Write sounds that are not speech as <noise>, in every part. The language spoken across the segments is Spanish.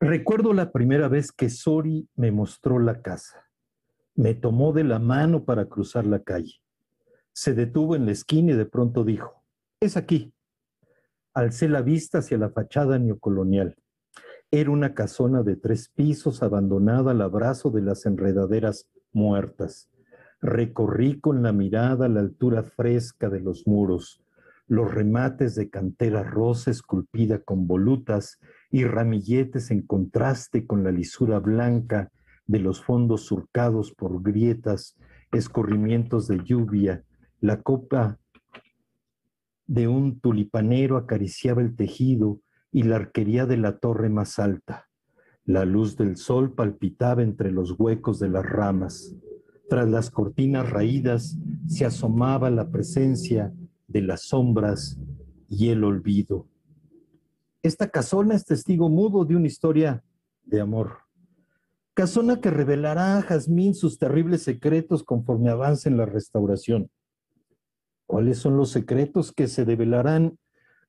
Recuerdo la primera vez que Sori me mostró la casa. Me tomó de la mano para cruzar la calle. Se detuvo en la esquina y de pronto dijo, es aquí. Alcé la vista hacia la fachada neocolonial. Era una casona de tres pisos abandonada al abrazo de las enredaderas muertas. Recorrí con la mirada la altura fresca de los muros, los remates de cantera rosa esculpida con volutas y ramilletes en contraste con la lisura blanca de los fondos surcados por grietas, escurrimientos de lluvia, la copa de un tulipanero acariciaba el tejido y la arquería de la torre más alta. La luz del sol palpitaba entre los huecos de las ramas. Tras las cortinas raídas se asomaba la presencia de las sombras y el olvido. Esta casona es testigo mudo de una historia de amor. Casona que revelará a Jazmín sus terribles secretos conforme avance en la restauración. ¿Cuáles son los secretos que se develarán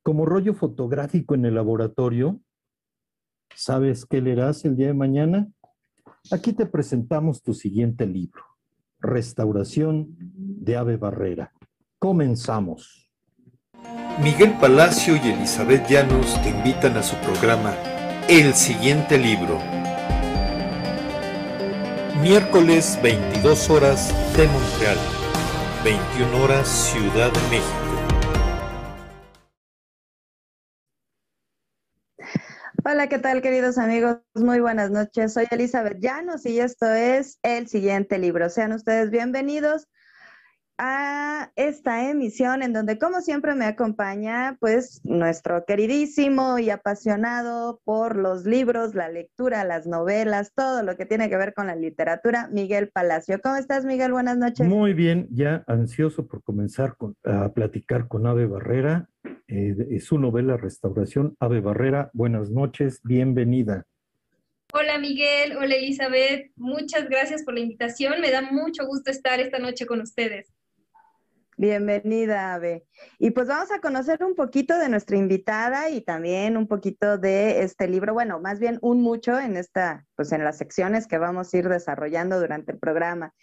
como rollo fotográfico en el laboratorio? ¿Sabes qué leerás el día de mañana? Aquí te presentamos tu siguiente libro, Restauración de Ave Barrera. Comenzamos. Miguel Palacio y Elizabeth Llanos te invitan a su programa El siguiente libro. Miércoles 22 horas de Montreal. 21 horas Ciudad de México. Hola, ¿qué tal queridos amigos? Muy buenas noches. Soy Elizabeth Llanos y esto es el siguiente libro. Sean ustedes bienvenidos a esta emisión en donde como siempre me acompaña pues nuestro queridísimo y apasionado por los libros, la lectura, las novelas, todo lo que tiene que ver con la literatura, Miguel Palacio. ¿Cómo estás Miguel? Buenas noches. Muy bien, ya ansioso por comenzar a platicar con Ave Barrera. Eh, su novela Restauración. Ave Barrera, buenas noches, bienvenida. Hola Miguel, hola Elizabeth, muchas gracias por la invitación. Me da mucho gusto estar esta noche con ustedes. Bienvenida, Ave. Y pues vamos a conocer un poquito de nuestra invitada y también un poquito de este libro, bueno, más bien un mucho en esta, pues en las secciones que vamos a ir desarrollando durante el programa.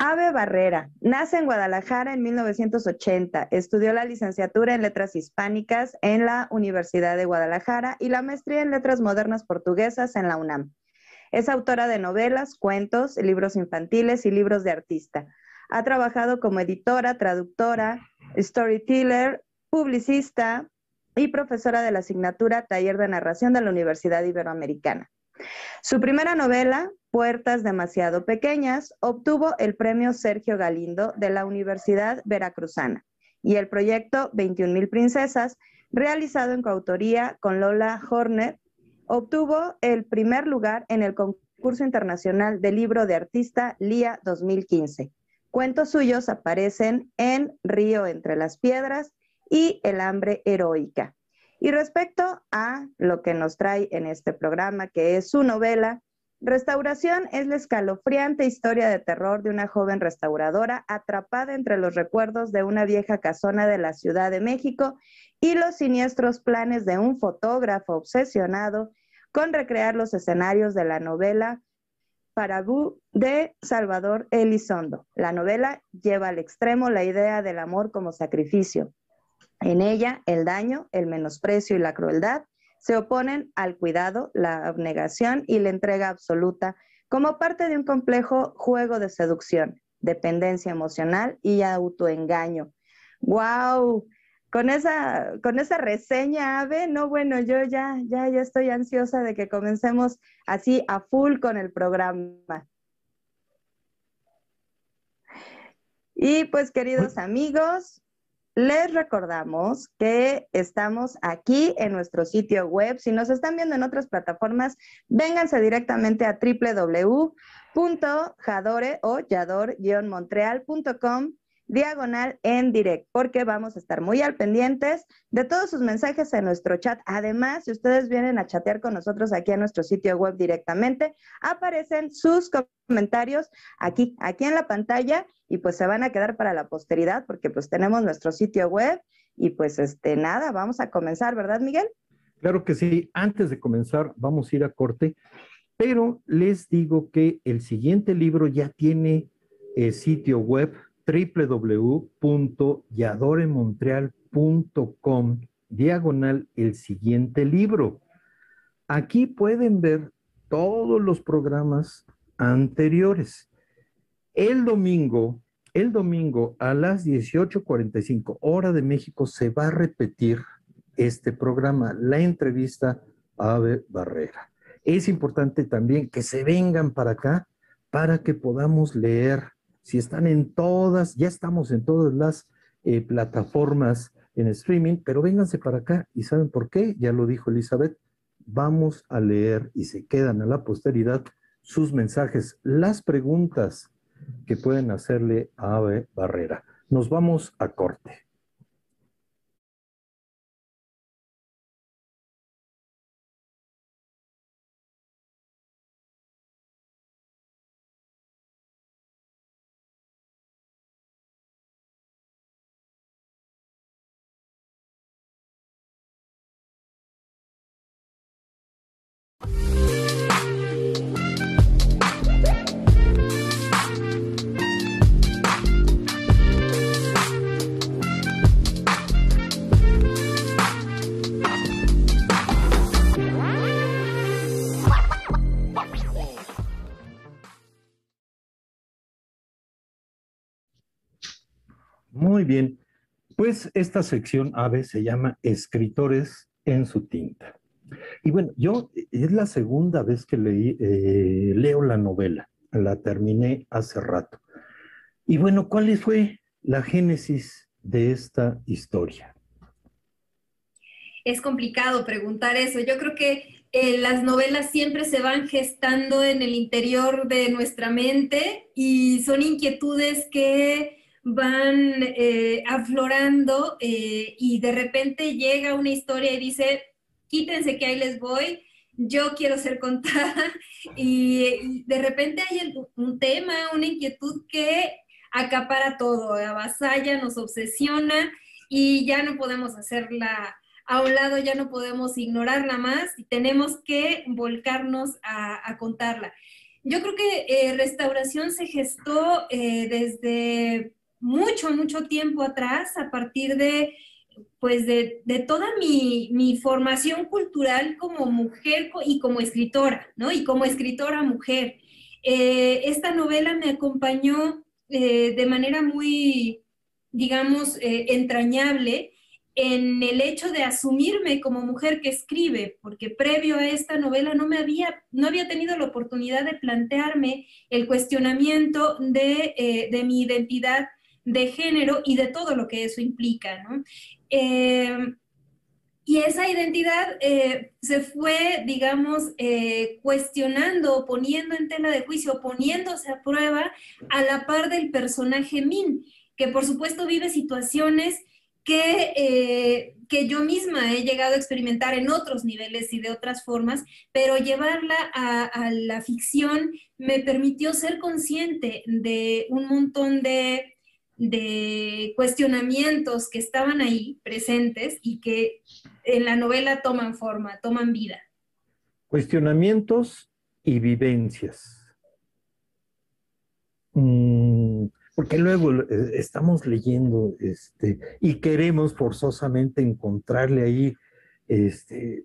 Ave Barrera nace en Guadalajara en 1980. Estudió la licenciatura en Letras Hispánicas en la Universidad de Guadalajara y la maestría en Letras Modernas Portuguesas en la UNAM. Es autora de novelas, cuentos, libros infantiles y libros de artista. Ha trabajado como editora, traductora, storyteller, publicista y profesora de la asignatura Taller de Narración de la Universidad Iberoamericana. Su primera novela, Puertas demasiado pequeñas, obtuvo el premio Sergio Galindo de la Universidad Veracruzana y el proyecto 21.000 Princesas, realizado en coautoría con Lola Horner, obtuvo el primer lugar en el concurso internacional de libro de artista LIA 2015. Cuentos suyos aparecen en Río entre las piedras y El hambre heroica. Y respecto a lo que nos trae en este programa, que es su novela, Restauración es la escalofriante historia de terror de una joven restauradora atrapada entre los recuerdos de una vieja casona de la Ciudad de México y los siniestros planes de un fotógrafo obsesionado con recrear los escenarios de la novela Parabú de Salvador Elizondo. La novela lleva al extremo la idea del amor como sacrificio. En ella, el daño, el menosprecio y la crueldad se oponen al cuidado, la abnegación y la entrega absoluta como parte de un complejo juego de seducción, dependencia emocional y autoengaño. ¡Wow! Con esa, con esa reseña, Ave, no, bueno, yo ya, ya, ya estoy ansiosa de que comencemos así a full con el programa. Y pues, queridos amigos, les recordamos que estamos aquí en nuestro sitio web. Si nos están viendo en otras plataformas, vénganse directamente a www.jadore o yador-montreal.com diagonal en direct, porque vamos a estar muy al pendientes de todos sus mensajes en nuestro chat. Además, si ustedes vienen a chatear con nosotros aquí en nuestro sitio web directamente, aparecen sus comentarios aquí, aquí en la pantalla y pues se van a quedar para la posteridad porque pues tenemos nuestro sitio web y pues este nada, vamos a comenzar, ¿verdad, Miguel? Claro que sí. Antes de comenzar, vamos a ir a corte, pero les digo que el siguiente libro ya tiene el sitio web www.yadoremontreal.com diagonal el siguiente libro. Aquí pueden ver todos los programas anteriores. El domingo, el domingo a las 18:45 hora de México se va a repetir este programa, la entrevista a Ave Barrera. Es importante también que se vengan para acá para que podamos leer si están en todas, ya estamos en todas las eh, plataformas en streaming, pero vénganse para acá y ¿saben por qué? Ya lo dijo Elizabeth, vamos a leer y se quedan a la posteridad sus mensajes, las preguntas que pueden hacerle a Ave Barrera. Nos vamos a corte. Muy bien. Pues esta sección AVE se llama Escritores en su tinta. Y bueno, yo es la segunda vez que leí, eh, leo la novela. La terminé hace rato. Y bueno, ¿cuál fue la génesis de esta historia? Es complicado preguntar eso. Yo creo que eh, las novelas siempre se van gestando en el interior de nuestra mente y son inquietudes que van eh, aflorando eh, y de repente llega una historia y dice, quítense que ahí les voy, yo quiero ser contada <laughs> y, de repente hay un tema, una inquietud que acapara todo, avasalla, nos obsesiona y ya no podemos hacerla a un lado, ya no podemos ignorarla más y tenemos que volcarnos a, contarla. Yo creo que eh, Restauración se gestó desde mucho, mucho tiempo atrás, a partir de, pues, de, toda mi, formación cultural como mujer y como escritora, ¿no? Y como escritora mujer. Eh, esta novela me acompañó eh, de manera muy, digamos, eh, entrañable en el hecho de asumirme como mujer que escribe, porque previo a esta novela no me había, no había tenido la oportunidad de plantearme el cuestionamiento de, de mi identidad de género y de todo lo que eso implica, ¿no? Eh, y esa identidad eh, se fue, digamos, eh, cuestionando, poniendo en tela de juicio, poniéndose a prueba a la par del personaje Min, que por supuesto vive situaciones que, que yo misma he llegado a experimentar en otros niveles y de otras formas, pero llevarla a la ficción me permitió ser consciente de un montón de de cuestionamientos que estaban ahí presentes y que en la novela toman forma, toman vida. Cuestionamientos y vivencias. Mm, porque luego eh, estamos leyendo este, y queremos forzosamente encontrarle ahí, este,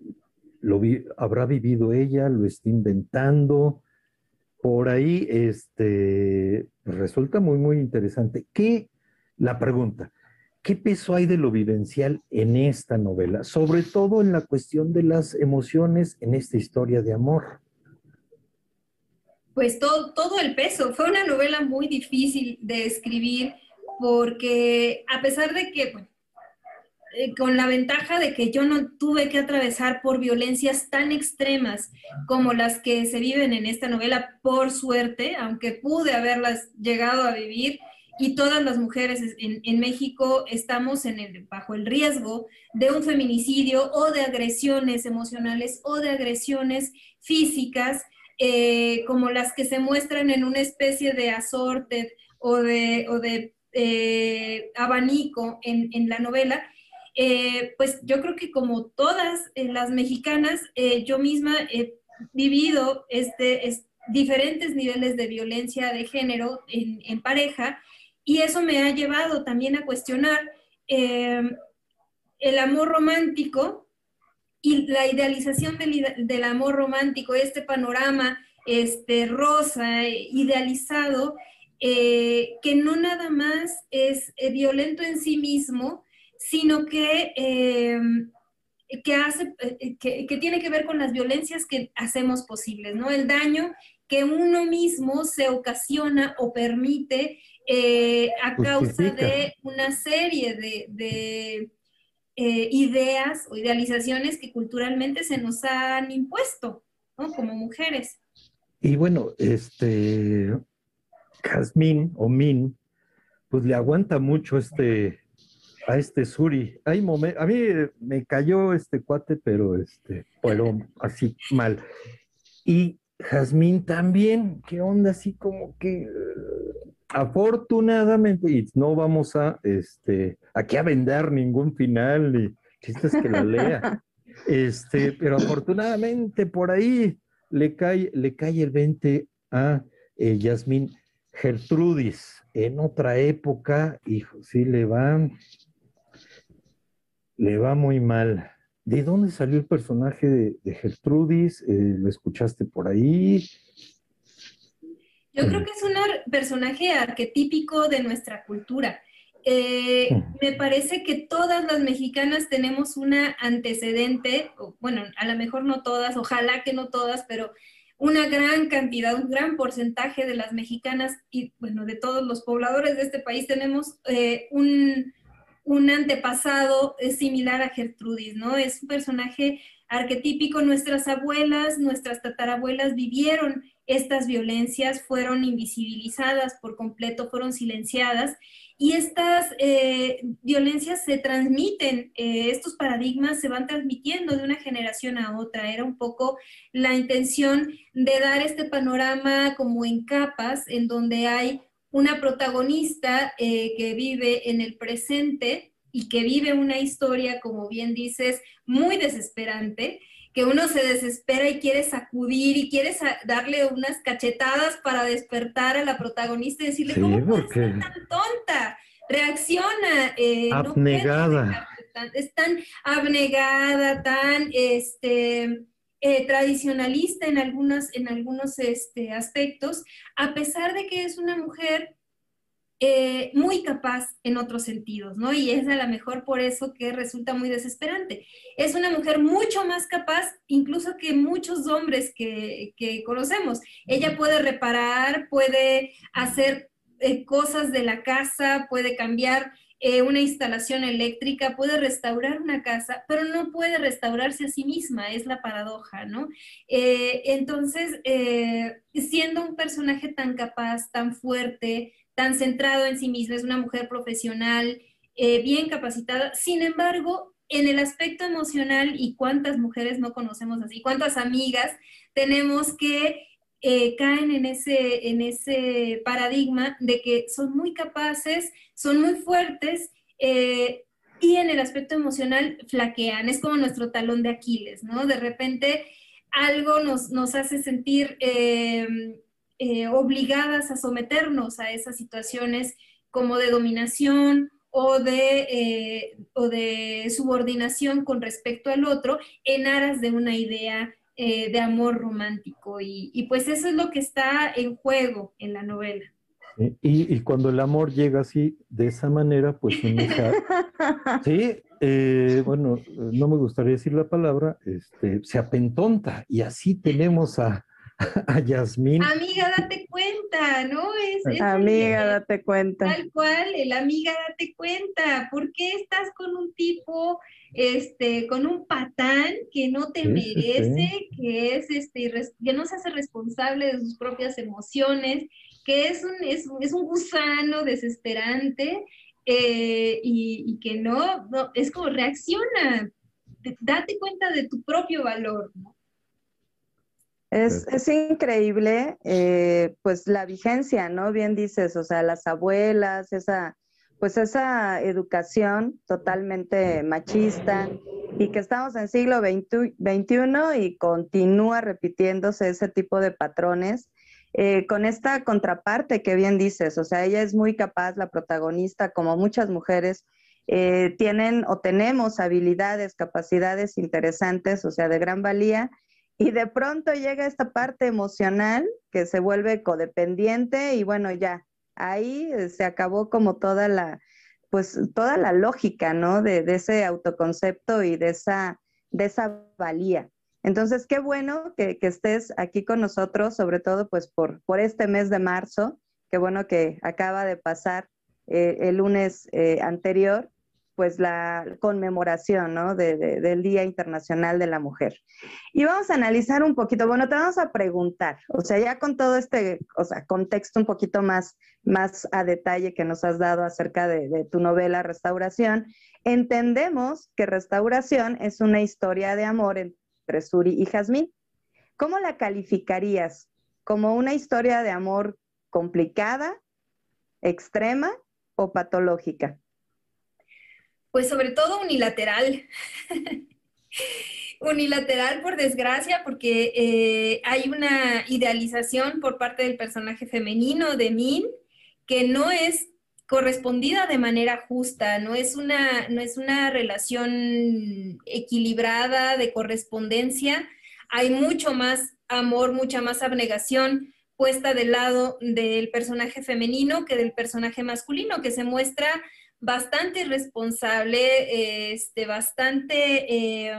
lo habrá vivido ella, lo está inventando, por ahí este, resulta muy, muy interesante. ¿Qué, la pregunta, qué peso hay de lo vivencial en esta novela? Sobre todo en la cuestión de las emociones en esta historia de amor. Pues todo, todo el peso. Fue una novela muy difícil de escribir porque a pesar de que eh, con la ventaja de que yo no tuve que atravesar por violencias tan extremas como las que se viven en esta novela, por suerte, aunque pude haberlas llegado a vivir, y todas las mujeres en, México estamos en el, bajo el riesgo de un feminicidio o de agresiones emocionales o de agresiones físicas, eh, como las que se muestran en una especie de assorted o de, o de eh, abanico en, en, la novela. Eh, pues yo creo que como todas las mexicanas, yo misma he vivido este, diferentes niveles de violencia de género en, pareja y eso me ha llevado también a cuestionar eh, el amor romántico y la idealización del, amor romántico, este panorama este, rosa, idealizado, eh, que no nada más es eh, violento en sí mismo, sino que, que, hace, que, que, tiene que ver con las violencias que hacemos posibles, ¿no? El daño que uno mismo se ocasiona o permite eh, a causa de una serie de, eh, ideas o idealizaciones que culturalmente se nos han impuesto, ¿no? Como mujeres. Y bueno, este, Jazmín o Min, pues le aguanta mucho este, a este Suri. Hay a mí me cayó este cuate, pero este, pero así mal. Y Jazmín también, ¿qué onda? Así como que afortunadamente, y no vamos a este, aquí a vender ningún final, ni chistes que la lea. <laughs> Este, pero afortunadamente por ahí le cae, le cae el 20 a eh, Yasmín Gertrudis. En otra época, hijo, sí le va, le va muy mal. ¿De dónde salió el personaje de, Gertrudis? Eh, ¿Lo escuchaste por ahí? Yo creo que es un personaje arquetípico de nuestra cultura. Eh, me parece que todas las mexicanas tenemos una antecedente, bueno, a lo mejor no todas, ojalá que no todas, pero una gran cantidad, un gran porcentaje de las mexicanas y, bueno, de todos los pobladores de este país tenemos eh, un, un, antepasado similar a Gertrudis, ¿no? Es un personaje arquetípico. Nuestras abuelas, nuestras tatarabuelas vivieron estas violencias fueron invisibilizadas por completo, fueron silenciadas y estas eh, violencias se transmiten, eh, estos paradigmas se van transmitiendo de una generación a otra. Era un poco la intención de dar este panorama como en capas, en donde hay una protagonista eh, que vive en el presente y que vive una historia, como bien dices, muy desesperante que uno se desespera y quiere sacudir y quiere darle unas cachetadas para despertar a la protagonista y decirle, ¿cómo puedes ser tan tonta? Reacciona. Eh, abnegada. es tan abnegada, tan este, eh, tradicionalista en algunos, en algunos este, aspectos, a pesar de que es una mujer eh, muy capaz en otros sentidos, ¿no? Y es a lo mejor por eso que resulta muy desesperante. Es una mujer mucho más capaz incluso que muchos hombres que, conocemos. Ella puede reparar, puede hacer eh, cosas de la casa, puede cambiar eh, una instalación eléctrica, puede restaurar una casa, pero no puede restaurarse a sí misma, es la paradoja, ¿no? entonces, siendo un personaje tan capaz, tan fuerte, tan centrado en sí misma, es una mujer profesional, eh, bien capacitada. Sin embargo, en el aspecto emocional, y cuántas mujeres no conocemos así, cuántas amigas tenemos que eh, caen en ese, en ese paradigma de que son muy capaces, son muy fuertes, eh, y en el aspecto emocional flaquean, es como nuestro talón de Aquiles, ¿no? De repente algo nos, nos hace sentir eh, obligadas a someternos a esas situaciones como de dominación o de, eh, o de subordinación con respecto al otro en aras de una idea eh, de amor romántico. Y, pues eso es lo que está en juego en la novela. Y, cuando el amor llega así, de esa manera, pues sí, <laughs> bueno, no me gustaría decir la palabra, este, se apentonta y así tenemos a, <laughs> a Yasmín. Amiga, date cuenta, ¿no? Es, es Amiga, el- date cuenta. Tal cual, el amiga, date cuenta, ¿por qué estás con un tipo, este, con un patán que no te Sí, sí, merece, que es, este, que no se hace responsable de sus propias emociones, que es un, es, un- es un gusano desesperante eh, y, y que no, no, es como reacciona, date cuenta de tu propio valor, ¿no? Es, es increíble, eh, pues la vigencia, ¿no? Bien dices, o sea, las abuelas, esa, pues esa educación totalmente machista y que estamos en siglo XXI y continúa repitiéndose ese tipo de patrones. eh, con esta contraparte que bien dices, o sea, ella es muy capaz, la protagonista, como muchas mujeres, eh, tienen o tenemos habilidades, capacidades interesantes, o sea, de gran valía, y de pronto llega esta parte emocional que se vuelve codependiente y bueno, ya, ahí eh, se acabó como toda la, pues toda la lógica, ¿no? De, ese autoconcepto y de esa, de esa valía. Entonces, qué bueno que, que estés aquí con nosotros, sobre todo pues por, por este mes de marzo, qué bueno que acaba de pasar eh, el lunes eh, anterior, pues la conmemoración, ¿no? De- de- del Día Internacional de la Mujer. Y vamos a analizar un poquito, bueno, te vamos a preguntar, o sea, ya con todo este, o sea, contexto un poquito más, más a detalle que nos has dado acerca de, de tu novela Restauración, entendemos que Restauración es una historia de amor entre Suri y Jazmín. ¿Cómo la calificarías? ¿Como una historia de amor complicada, extrema o patológica? Pues sobre todo unilateral. <laughs> Unilateral, por desgracia, porque eh, hay una idealización por parte del personaje femenino de Min que no es correspondida de manera justa, no es una, no es una relación equilibrada de correspondencia. Hay mucho más amor, mucha más abnegación puesta del lado del personaje femenino que del personaje masculino, que se muestra bastante irresponsable, este, bastante eh,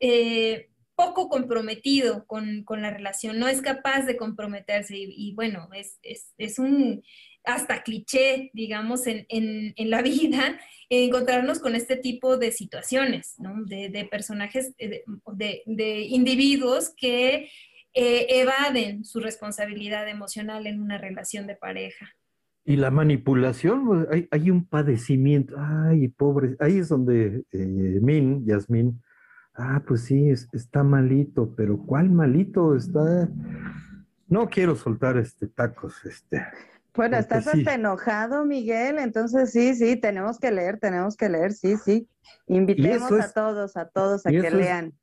eh, poco comprometido con, con, la relación, no es capaz de comprometerse y, bueno, es, es, es, un hasta cliché, digamos, en, en, la <laughs> vida, encontrarnos con este tipo de situaciones, ¿no? de, personajes, de, de, de individuos que eh, evaden su responsabilidad emocional en una relación de pareja. Y la manipulación, hay, hay, un padecimiento, ay, pobre, ahí es donde eh, Min, Yasmín, ah, pues sí, es, está malito, pero ¿cuál malito? Está, no quiero soltar este tacos, este. Bueno, estás sí. hasta enojado, Miguel, entonces sí, sí, tenemos que leer, tenemos que leer, sí, sí. Invitemos es, a todos, a todos a que lean. Es,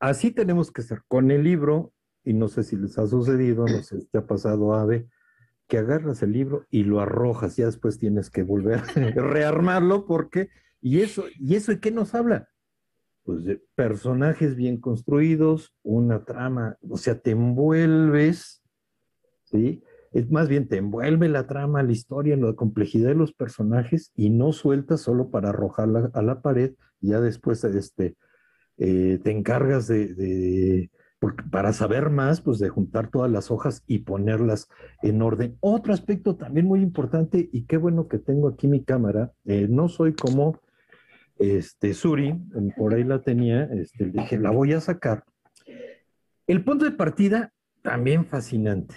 así tenemos que ser, con el libro, y no sé si les ha sucedido, no sé si te ha pasado, Ave, agarras el libro y lo arrojas, ya después tienes que volver a <laughs> rearmarlo porque, y eso, ¿y eso de qué nos habla? Pues de personajes bien construidos, una trama, o sea, te envuelves, ¿sí? Es más bien, te envuelve la trama, la historia, la complejidad de los personajes y no sueltas solo para arrojarla a la pared, y ya después este, eh, te encargas de, de para saber más, pues de juntar todas las hojas y ponerlas en orden. Otro aspecto también muy importante, y qué bueno que tengo aquí mi cámara, eh, no soy como este, Suri, por ahí la tenía, este, dije, la voy a sacar. El punto de partida, también fascinante,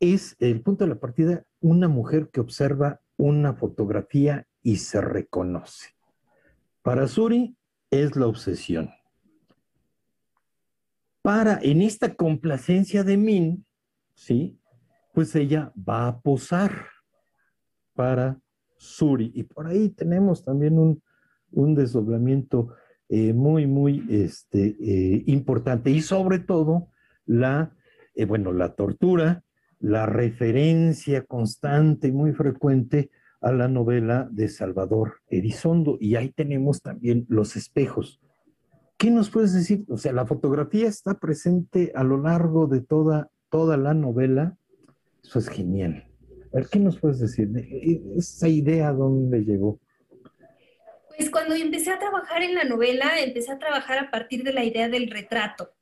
es el punto de la partida, una mujer que observa una fotografía y se reconoce. Para Suri es la obsesión para, en esta complacencia de Min, ¿sí? Pues ella va a posar para Suri. Y por ahí tenemos también un, un desdoblamiento eh, muy, muy este, eh, importante. Y sobre todo, la, eh, bueno, la tortura, la referencia constante y muy frecuente a la novela de Salvador Elizondo. Y ahí tenemos también los espejos. ¿Qué nos puedes decir? O sea, la fotografía está presente a lo largo de toda, toda la novela. Eso es genial. A ver, ¿qué nos puedes decir? ¿Esa idea dónde llegó? Pues cuando empecé a trabajar en la novela, empecé a trabajar a partir de la idea del retrato.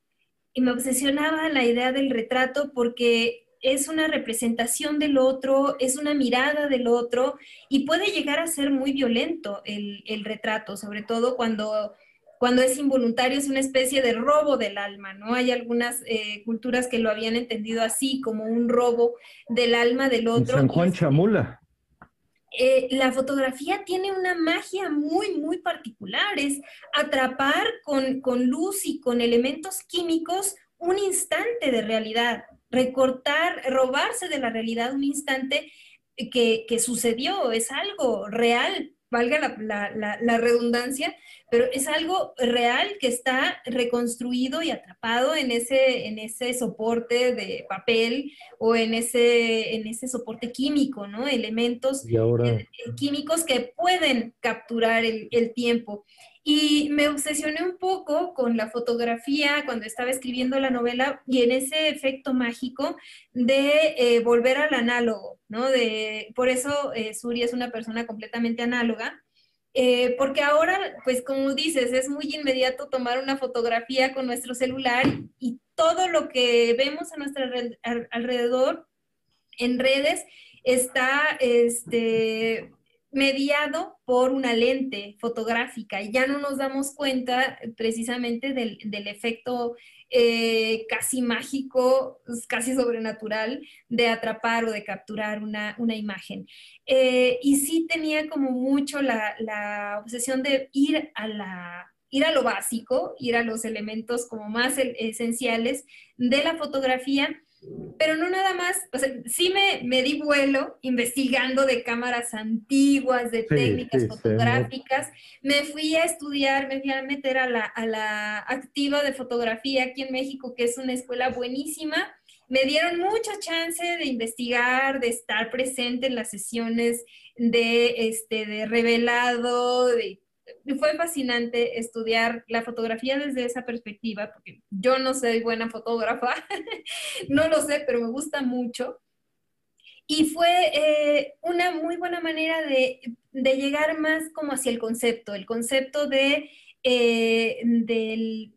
y me obsesionaba la idea del retrato porque es una representación del otro, es una mirada del otro y puede llegar a ser muy violento el, retrato, sobre todo cuando, cuando es involuntario, es una especie de robo del alma, ¿no? Hay algunas eh, culturas que lo habían entendido así, como un robo del alma del otro. San Juan Chamula. Eh, la fotografía tiene una magia muy, muy particular, es atrapar con, con luz y con elementos químicos un instante de realidad, recortar, robarse de la realidad un instante que, que sucedió, es algo real, valga la, redundancia, pero es algo real que está reconstruido y atrapado en ese, en ese soporte de papel o en ese, en ese soporte químico, ¿no? Elementos eh, químicos que pueden capturar el, el tiempo. Y me obsesioné un poco con la fotografía cuando estaba escribiendo la novela y en ese efecto mágico de eh, volver al análogo, ¿no? De, por eso eh, Suri es una persona completamente análoga. Eh, porque ahora, pues como dices, es muy inmediato tomar una fotografía con nuestro celular y todo lo que vemos a nuestro alrededor en redes está este, mediado por una lente fotográfica. Y ya no nos damos cuenta precisamente del, efecto eh, casi mágico, casi sobrenatural de atrapar o de capturar una, imagen. Eh, y sí tenía como mucho la, obsesión de ir a la ir a lo básico, ir a los elementos como más esenciales de la fotografía pero no nada más, o sea, sí me, di vuelo investigando de cámaras antiguas, de técnicas fotográficas, me fui a estudiar, me fui a meter a la, a la activa de fotografía aquí en México, que es una escuela buenísima, me dieron mucha chance de investigar, de estar presente en las sesiones de, este, de revelado, de fue fascinante estudiar la fotografía desde esa perspectiva, porque yo no soy buena fotógrafa, <laughs> no lo sé, pero me gusta mucho. Y fue eh, una muy buena manera de, llegar más como hacia el concepto, el concepto de, eh, de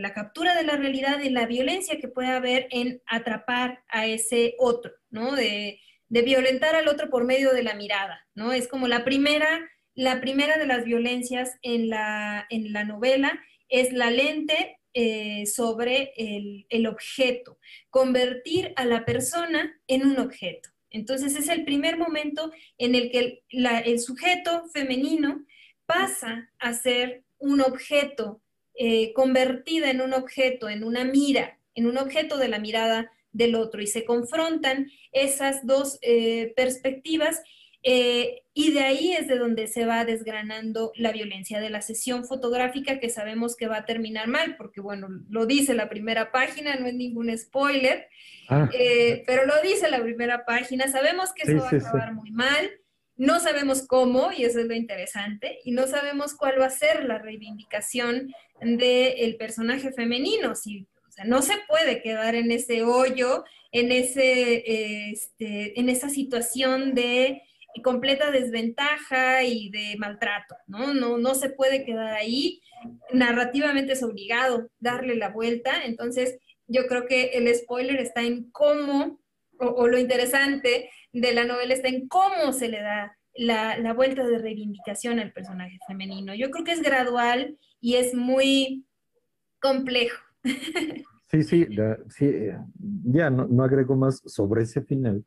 la captura de la realidad, de la violencia que puede haber en atrapar a ese otro, ¿no? De, de violentar al otro por medio de la mirada, ¿no? Es como la primera la primera de las violencias en la, en la novela es la lente eh, sobre el, objeto, convertir a la persona en un objeto. Entonces es el primer momento en el que el, sujeto femenino pasa a ser un objeto, eh, convertida en un objeto, en una mira, en un objeto de la mirada del otro y se confrontan esas dos eh, perspectivas eh, y de ahí es de donde se va desgranando la violencia de la sesión fotográfica que sabemos que va a terminar mal, porque bueno, lo dice la primera página, no es ningún spoiler, ah. eh, pero lo dice la primera página, sabemos que eso va a acabar muy mal, no sabemos cómo, y eso es lo interesante, y no sabemos cuál va a ser la reivindicación del personaje femenino, si, no se puede quedar en ese hoyo, en, ese, este, en esa situación de completa desventaja y de maltrato, ¿no? No, no se puede quedar ahí. Narrativamente es obligado darle la vuelta. Entonces, yo creo que el spoiler está en cómo, o, lo interesante de la novela está en cómo se le da la, la, vuelta de reivindicación al personaje femenino. Yo creo que es gradual y es muy complejo. <laughs> Sí, sí, sí ya no, no agrego más sobre ese final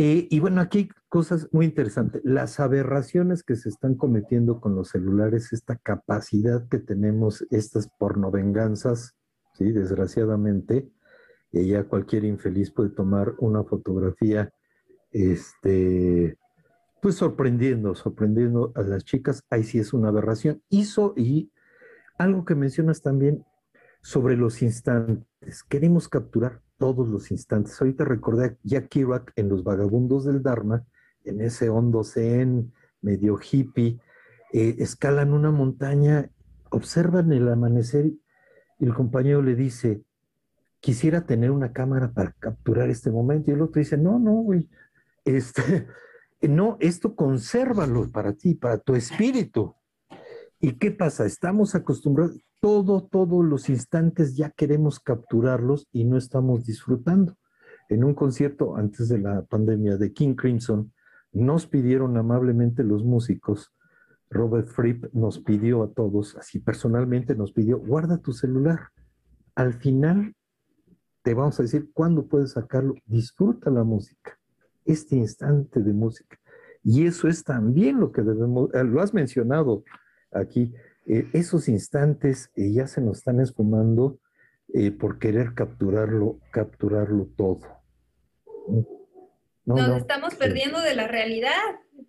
eh, y bueno, aquí hay cosas muy interesantes. Las aberraciones que se están cometiendo con los celulares, esta capacidad que tenemos, estas pornovenganzas, ¿sí? desgraciadamente, y ya cualquier infeliz puede tomar una fotografía, este, pues sorprendiendo, sorprendiendo a las chicas, ahí sí es una aberración. Hizo, y algo que mencionas también sobre los instantes, queremos capturar todos los instantes. Ahorita recordé a Jack Kerouac en Los Vagabundos del Dharma, en ese hondo zen, medio hippie, eh, escalan una montaña, observan el amanecer y el compañero le dice, quisiera tener una cámara para capturar este momento. Y el otro dice, no, no, güey, este, <laughs> no, esto consérvalo para ti, para tu espíritu. ¿Y qué pasa? Estamos acostumbrados, todo, todos los instantes ya queremos capturarlos y no estamos disfrutando. En un concierto antes de la pandemia de King Crimson, nos pidieron amablemente los músicos, Robert Fripp nos pidió a todos, así personalmente nos pidió, guarda tu celular. Al final te vamos a decir cuándo puedes sacarlo, disfruta la música, este instante de música. Y eso es también lo que debemos, eh, lo has mencionado aquí, eh, esos instantes eh, ya se nos están esfumando por querer capturarlo, capturarlo todo. nos estamos perdiendo de la realidad.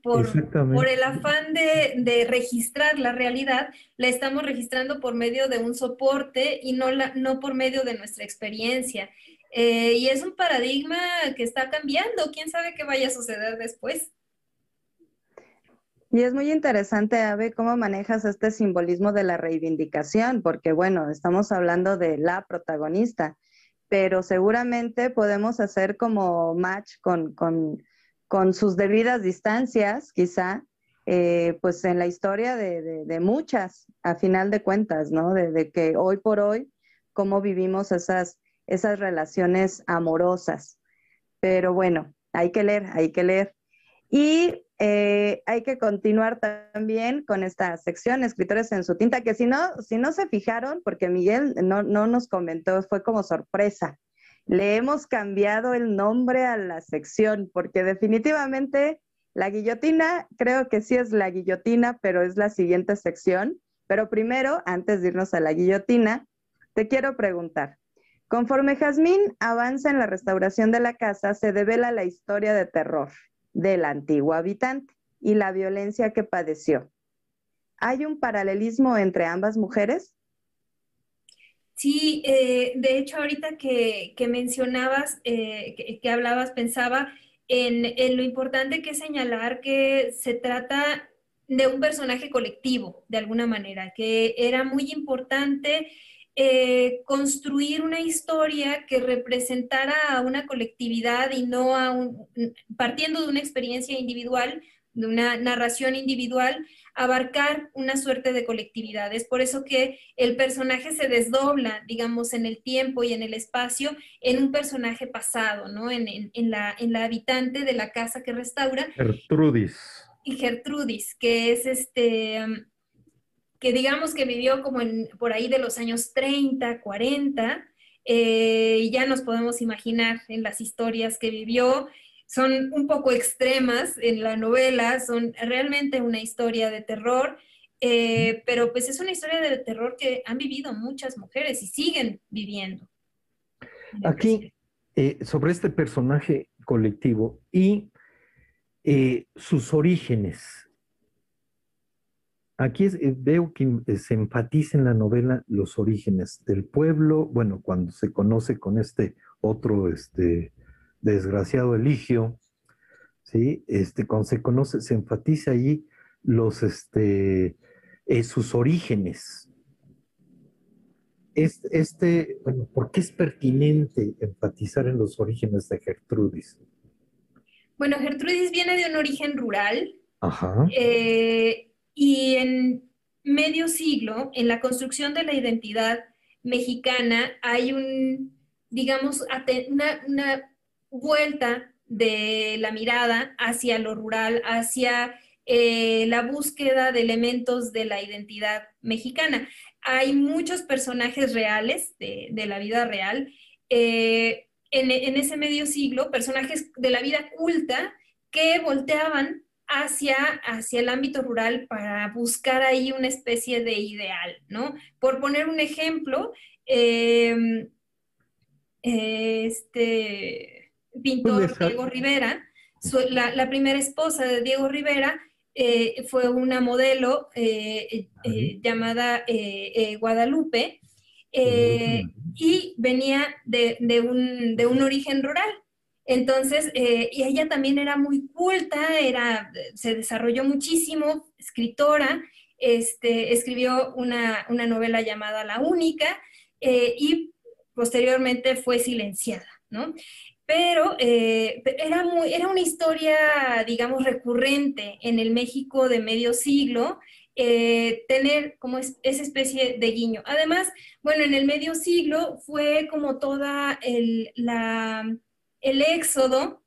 Por, por el afán de, de, registrar la realidad, la estamos registrando por medio de un soporte y no, la, no por medio de nuestra experiencia. y es un paradigma que está cambiando. ¿Quién sabe qué vaya a suceder después? Y es muy interesante, Ave, cómo manejas este simbolismo de la reivindicación, porque bueno, estamos hablando de la protagonista, pero seguramente podemos hacer como match con, sus debidas distancias, quizá, eh, pues en la historia de, muchas, a final de cuentas, ¿no? De, que hoy por hoy, cómo vivimos esas, esas relaciones amorosas. Pero bueno, hay que leer, hay que leer. Y eh, hay que continuar también con esta sección, Escritores en su tinta, que si no, si no se fijaron, porque Miguel no, no nos comentó, fue como sorpresa. Le hemos cambiado el nombre a la sección, porque definitivamente la guillotina, creo que sí es la guillotina, pero es la siguiente sección. Pero primero, antes de irnos a la guillotina, te quiero preguntar. Conforme Jazmín avanza en la restauración de la casa, se devela la historia de terror del antiguo habitante y la violencia que padeció. ¿Hay un paralelismo entre ambas mujeres? Sí, eh, de hecho ahorita que, mencionabas, eh, que, hablabas, pensaba en, en, lo importante que es señalar que se trata de un personaje colectivo, de alguna manera, que era muy importante eh, construir una historia que representara a una colectividad y no a un, partiendo de una experiencia individual, de una narración individual, abarcar una suerte de colectividad. Es por eso que el personaje se desdobla, digamos, en el tiempo y en el espacio, en un personaje pasado, ¿no? En, la, en la habitante de la casa que restaura. Gertrudis. Y Gertrudis, que es este, que digamos que vivió como en, por ahí de los años 30, 40, eh, y ya nos podemos imaginar en las historias que vivió. Son un poco extremas en la novela, son realmente una historia de terror, eh, pero pues es una historia de terror que han vivido muchas mujeres y siguen viviendo. Aquí, eh, sobre este personaje colectivo y sus orígenes, Aquí eh, veo que eh, se enfatiza en la novela los orígenes del pueblo, bueno, cuando se conoce con este otro este, desgraciado Eligio, ¿sí? Este, cuando se conoce, se enfatiza allí los, este, eh, sus orígenes. Este, este, bueno, ¿por qué es pertinente enfatizar en los orígenes de Gertrudis? Bueno, Gertrudis viene de un origen rural. Ajá. Y en medio siglo, en la construcción de la identidad mexicana, hay un, digamos, una, vuelta de la mirada hacia lo rural, hacia eh, la búsqueda de elementos de la identidad mexicana. Hay muchos personajes reales de, la vida real eh, en, en, ese medio siglo, personajes de la vida culta que volteaban hacia, hacia el ámbito rural para buscar ahí una especie de ideal, ¿no? Por poner un ejemplo, em, este pintor Diego Rivera, la, primera esposa de Diego Rivera eh, fue una modelo eh, eh, llamada Guadalupe y venía de, un, de un origen rural. Entonces, eh, y ella también era muy culta, era, se desarrolló muchísimo, escritora, este, escribió una, novela llamada La Única eh, y posteriormente fue silenciada, ¿no? Pero eh, era, muy, era una historia, digamos, recurrente en el México de medio siglo, tener como esa especie de guiño. Además, bueno, en el medio siglo fue como toda el, la, el éxodo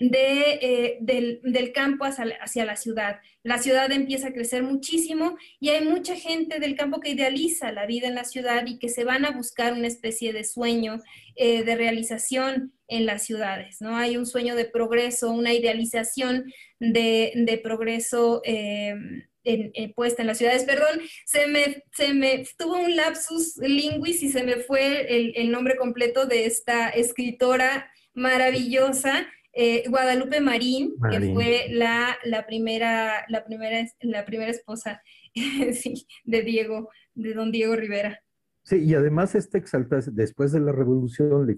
eh, del, campo hacia, la ciudad. La ciudad empieza a crecer muchísimo y hay mucha gente del campo que idealiza la vida en la ciudad y que se van a buscar una especie de sueño eh, de realización en las ciudades, ¿no? Hay un sueño de progreso, una idealización de, progreso. Eh, puesta en las ciudades. Perdón, se me, se me tuvo un lapsus linguis y se me fue el nombre completo de esta escritora maravillosa eh, Guadalupe Marín, que fue la, primera, la, primera, la primera esposa <laughs> de Diego, de don Diego Rivera. Sí, y además esta exaltación, después de la revolución, la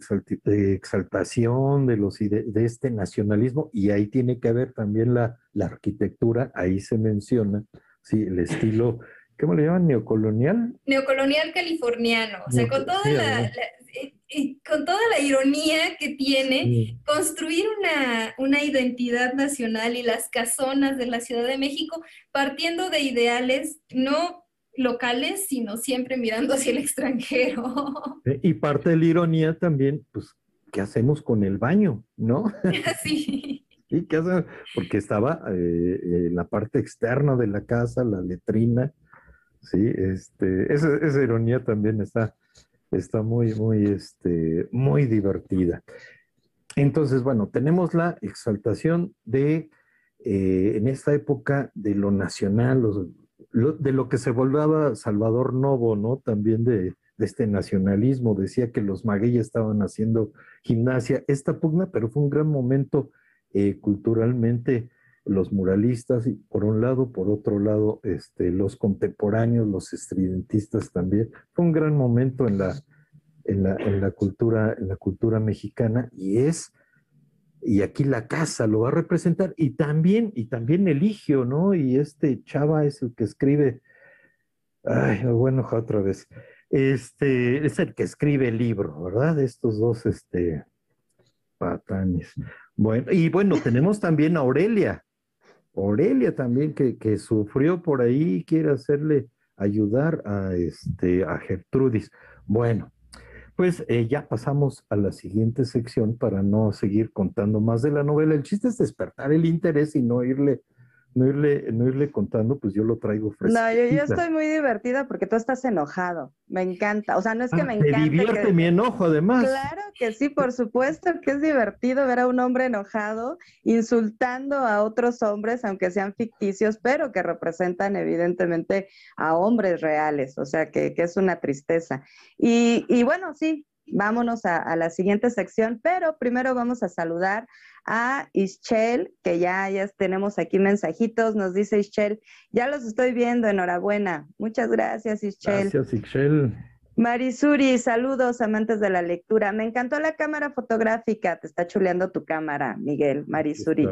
exaltación de, los, de, este nacionalismo, y ahí tiene que ver también la, arquitectura, ahí se menciona, sí, el estilo, ¿cómo le llaman? ¿Neocolonial? Neocolonial californiano, o sea, con toda la, con toda la ironía que tiene, construir una, una, identidad nacional y las casonas de la Ciudad de México partiendo de ideales no locales, sino siempre mirando hacia el extranjero. <laughs> Y parte de la ironía también, pues, ¿qué hacemos con el baño? ¿No? <laughs> sí. ¿Y qué hacemos? Porque estaba eh, en la parte externa de la casa, la letrina, sí, este, esa, esa ironía también está está muy, muy, este, muy divertida. Entonces, bueno, tenemos la exaltación de, eh, en esta época, de lo nacional, de lo que se volvaba Salvador Novo, ¿no? También de, este nacionalismo. Decía que los magueyes estaban haciendo gimnasia. Esta pugna, pero fue un gran momento eh, culturalmente los muralistas, y por un lado, por otro lado, este, los contemporáneos, los estridentistas también. Fue un gran momento en la, en la, en la, cultura, en la cultura mexicana y es, y aquí la casa lo va a representar, y también, y también Eligio, ¿no? Y este Chava es el que escribe, ay, bueno, otra vez, este, es el que escribe el libro, ¿verdad? Estos dos, este, patanes. Bueno, y bueno, tenemos también a Aurelia, Aurelia también que, sufrió por ahí, quiere hacerle ayudar a, este, a Gertrudis. Bueno, pues eh, ya pasamos a la siguiente sección para no seguir contando más de la novela. El chiste es despertar el interés y no irle no irle, no irle contando, pues yo lo traigo fresco. No, yo, estoy muy divertida porque tú estás enojado. Me encanta. O sea, no es que ah, me encante. Te divierte mi enojo, además. Claro que sí, por supuesto que es divertido ver a un hombre enojado insultando a otros hombres, aunque sean ficticios, pero que representan evidentemente a hombres reales. O sea, que, es una tristeza. Y, y bueno, sí, vámonos a, la siguiente sección, pero primero vamos a saludar a Ischel, que ya, ya tenemos aquí mensajitos, nos dice Ischel, ya los estoy viendo, enhorabuena. Muchas gracias, Ischel. Gracias, Ischel. Marisuri, saludos, amantes de la lectura. Me encantó la cámara fotográfica, te está chuleando tu cámara, Miguel, Marisuri.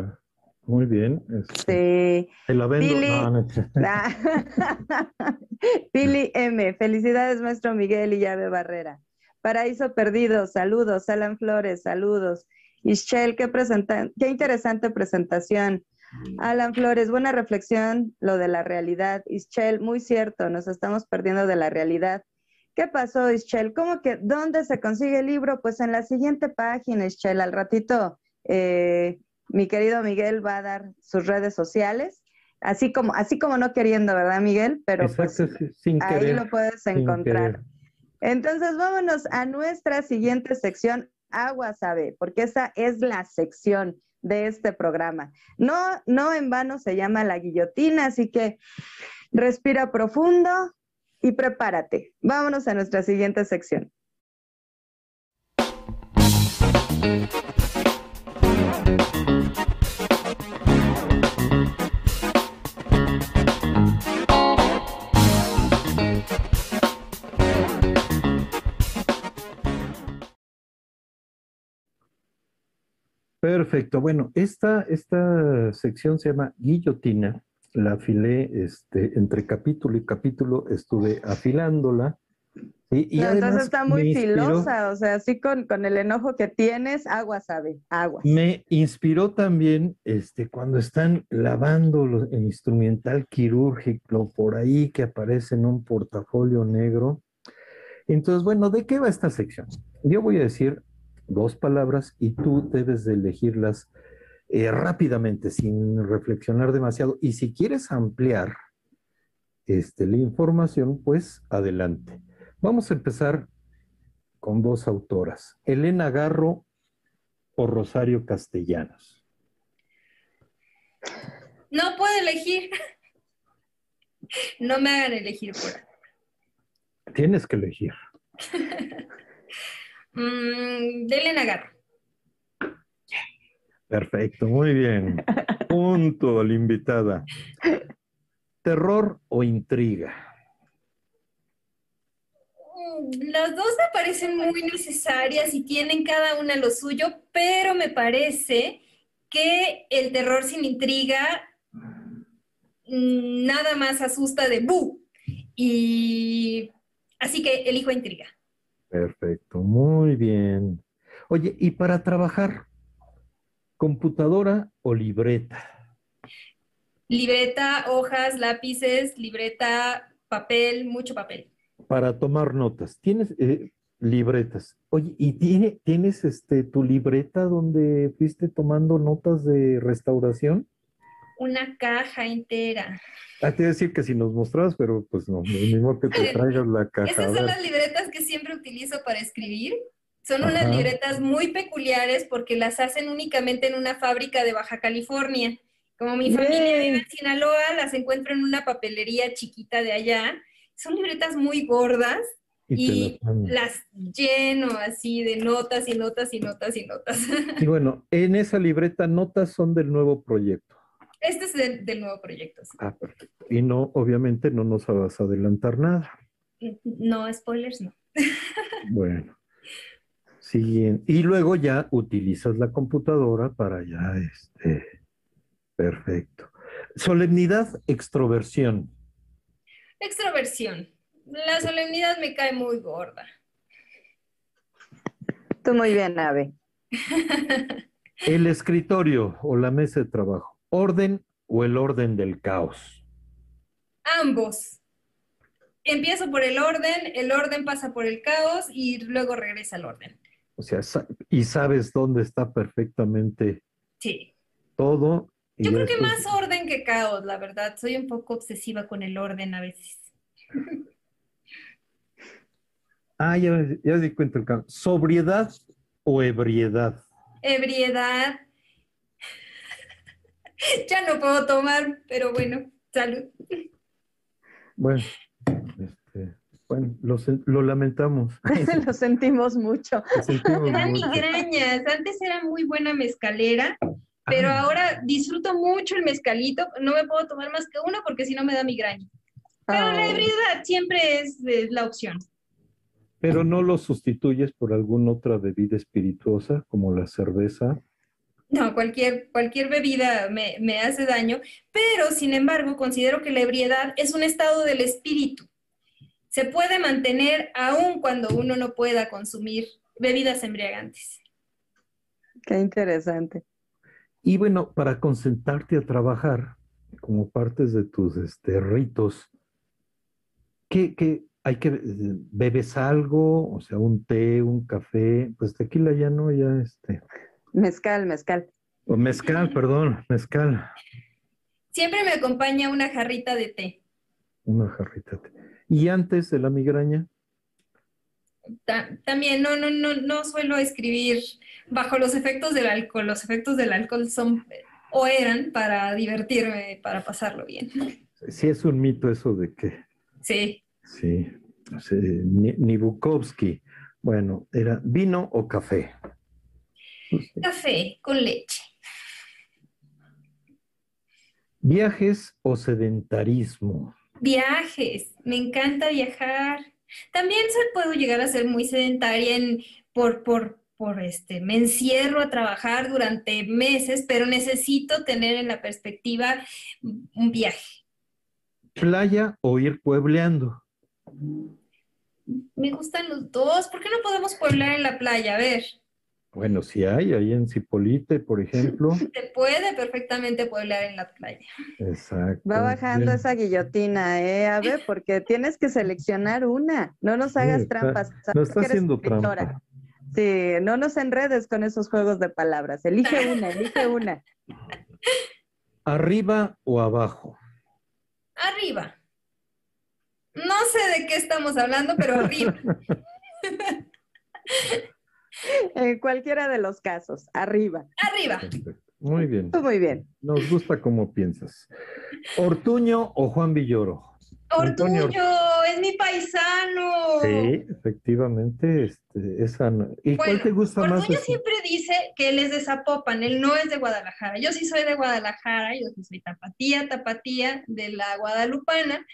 Muy bien. Este, sí. Te la vendo. <laughs> <laughs> Pili M, felicidades, maestro Miguel y Llave Barrera. Paraíso Perdido, saludos. Alan Flores, saludos. Ischel, qué, qué interesante presentación. Alan Flores, buena reflexión, lo de la realidad. Ischel, muy cierto, nos estamos perdiendo de la realidad. ¿Qué pasó, Ischel? ¿Cómo que dónde se consigue el libro? Pues en la siguiente página, Ischel. Al ratito, eh, mi querido Miguel va a dar sus redes sociales, así como, así como no queriendo, ¿verdad, Miguel? Pero pues, ahí lo puedes encontrar. Entonces, vámonos a nuestra siguiente sección, Agua Sabe, porque esa es la sección de este programa. No, no en vano se llama la guillotina, así que respira profundo y prepárate. Vámonos a nuestra siguiente sección. Perfecto. Bueno, esta, esta sección se llama guillotina. La afilé este, entre capítulo y capítulo, estuve afilándola y No, además entonces está muy inspiró- filosa, o sea, así con, con el enojo que tienes, aguas, sabe, aguas. Me inspiró también este, cuando están lavando los- el instrumental quirúrgico por ahí que aparece en un portafolio negro. Entonces, bueno, ¿de qué va esta sección? Yo voy a decir dos palabras y tú debes de elegirlas eh, rápidamente, sin reflexionar demasiado. Y si quieres ampliar este, la información, pues adelante. Vamos a empezar con dos autoras, Elena Garro o Rosario Castellanos. No puedo elegir. No me hagan elegir por. Tienes que elegir. <laughs> Mm, de Elena Garro. Perfecto, muy bien. Punto la invitada. ¿Terror o intriga? Mm, Las dos me parecen muy necesarias y tienen cada una lo suyo, pero me parece que el terror sin intriga mm, nada más asusta de bu. Y así que elijo intriga. Perfecto, muy bien. Oye, ¿y para trabajar? ¿Computadora o libreta? Libreta, hojas, lápices, libreta, papel, mucho papel. Para tomar notas. ¿Tienes eh, libretas? Oye, ¿y tiene, tienes este, tu libreta donde fuiste tomando notas de restauración? Una caja entera. Ah, te iba a decir que si nos mostrabas, pero pues no, lo mismo que te <laughs> traigas la caja. Esas son las libretas que siempre utilizo para escribir. Son Ajá. unas libretas muy peculiares porque las hacen únicamente en una fábrica de Baja California. Como mi familia Yay. vive en Sinaloa, las encuentro en una papelería chiquita de allá. Son libretas muy gordas Y las lleno así de notas y notas y notas y notas. <laughs> Y bueno, en esa libreta notas son del nuevo proyecto. Este es del, del nuevo proyecto. sí. Ah, perfecto. Y no, obviamente no nos vas a adelantar nada. No, spoilers no. <laughs> Bueno. Siguiente. Y luego ya utilizas la computadora para ya, este, perfecto. Solemnidad, extroversión. Extroversión. La solemnidad me cae muy gorda. Tú muy bien, Ave. El escritorio o la mesa de trabajo. Orden o el orden del caos. Ambos. Empiezo por el orden, el orden pasa por el caos y luego regresa al orden. O sea, y sabes dónde está perfectamente Sí. todo. Yo creo que más orden que caos, la verdad. Soy un poco obsesiva con el orden a veces. <laughs> Ah, ya, ya di cuenta el cambio. ¿Sobriedad o ebriedad? Ebriedad. <laughs> Ya no puedo tomar, pero bueno, salud. Bueno, este, bueno, lo, lo lamentamos. <laughs> Lo sentimos mucho. Lo sentimos Me dan mucho. migrañas. Antes era muy buena mezcalera, pero Ah, ahora disfruto mucho el mezcalito. No me puedo tomar más que uno porque si no me da migraña. Pero la Ay. ebriedad siempre es eh, la opción. Pero no lo sustituyes por alguna otra bebida espirituosa como la cerveza. No, cualquier, cualquier bebida me, me hace daño, pero sin embargo considero que la ebriedad es un estado del espíritu. Se puede mantener aun cuando uno no pueda consumir bebidas embriagantes. Qué interesante. Y bueno, para concentrarte a trabajar, como partes de tus este, ritos, ¿qué, qué hay que bebes algo? O sea, un té, un café, pues tequila ya no, ya este. Mezcal, mezcal. O mezcal, perdón, mezcal, Siempre me acompaña una jarrita de té. una jarrita. de té. Y antes de la migraña, Ta- también no, no, no, no suelo escribir bajo los efectos del alcohol. Los efectos del alcohol son o eran para divertirme, para pasarlo bien. sí es un mito eso de que Sí, Sí, sí, Ni- ni Bukowski. Bueno, era vino o café. Café con leche. Viajes o sedentarismo. Viajes, me encanta viajar. También soy- puedo llegar a ser muy sedentaria en, por, por, por este, me encierro a trabajar durante meses, pero necesito tener en la perspectiva un viaje. Playa o ir puebleando. me gustan los dos. ¿Por qué no podemos pueblar en la playa? A ver. Bueno, si hay, ahí en Cipolite, por ejemplo. Se puede perfectamente pueblar en la playa. Exacto. Va bajando bien. esa guillotina, ¿eh, Ave? <laughs> Porque tienes que seleccionar una. No nos hagas Sí, está- trampas. No está haciendo escritora. trampa. Sí, no nos enredes con esos juegos de palabras. Elige <laughs> una, elige una. ¿Arriba o abajo? Arriba. No sé de qué estamos hablando, pero arriba. <laughs> <laughs> En cualquiera de los casos, arriba. Arriba. Perfecto. Muy bien. Tú muy bien. Nos gusta cómo piensas. ¿Ortuño o Juan Villoro? Ortuño, es mi paisano. Sí, efectivamente. Este, esa no- ¿Y cuál te gusta más? Ortuño siempre dice que él es de Zapopan, él no es de Guadalajara. Yo sí soy de Guadalajara, yo sí soy tapatía, tapatía de la guadalupana,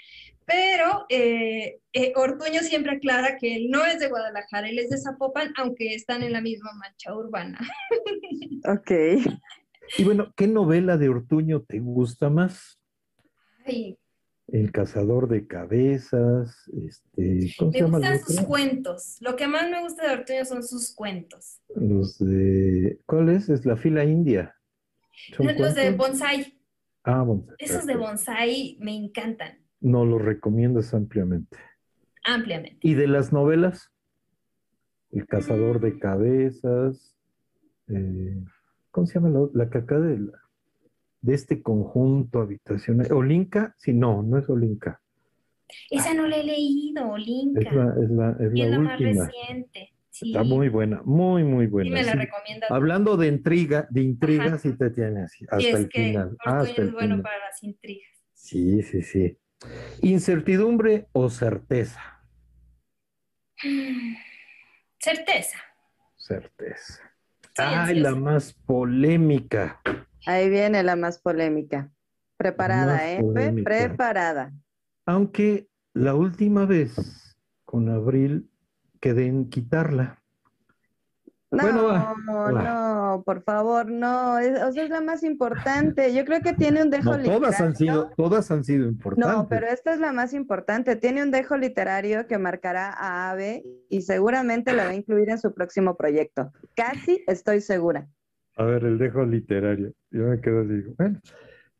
pero eh, eh, Ortuño siempre aclara que él no es de Guadalajara, él es de Zapopan, aunque están en la misma mancha urbana. <laughs> Ok. Y bueno, ¿qué novela de Ortuño te gusta más? Ay, El cazador de cabezas, este, ¿cómo se me llama gustan sus cuentos. Lo que más me gusta de Ortuño son sus cuentos. Los de, ¿cuál es? Es la fila india. ¿Son Los de bonsai, Ah, bonsai, esos de bonsai me encantan No los recomiendas ampliamente. ampliamente. ¿Y de las novelas? El cazador de cabezas. eh, ¿cómo se llama la, la acá de, la- de este conjunto habitacional? ¿Olinka? Sí, no, no es Olinka. Esa no la he leído, Olinka. Es la, es la, es Y la es la más reciente. Sí, Está muy buena, muy, muy sí buena. me la sí. recomienda. Hablando de intriga, de intriga, Ajá. sí te tiene así, hasta Y es el que final. Hasta el es bueno final. para las intrigas. Sí, sí, sí. ¿Incertidumbre o certeza? Certeza. Certeza. Ay, la más polémica. Ahí viene la más polémica. Preparada, Más ¿eh? polémica. Preparada. Aunque la última vez con Abril quedé en quitarla. No, Bueno, va, va. no, por favor, no. Es, o sea, es la más importante. Yo creo que tiene un dejo No, todas han literario. sido, todas han sido importantes. No, pero esta es la más importante. Tiene un dejo literario que marcará a Ave y seguramente la va a incluir en su próximo proyecto. Casi estoy segura. A ver, el dejo literario. Yo me quedo así. digo, Bueno,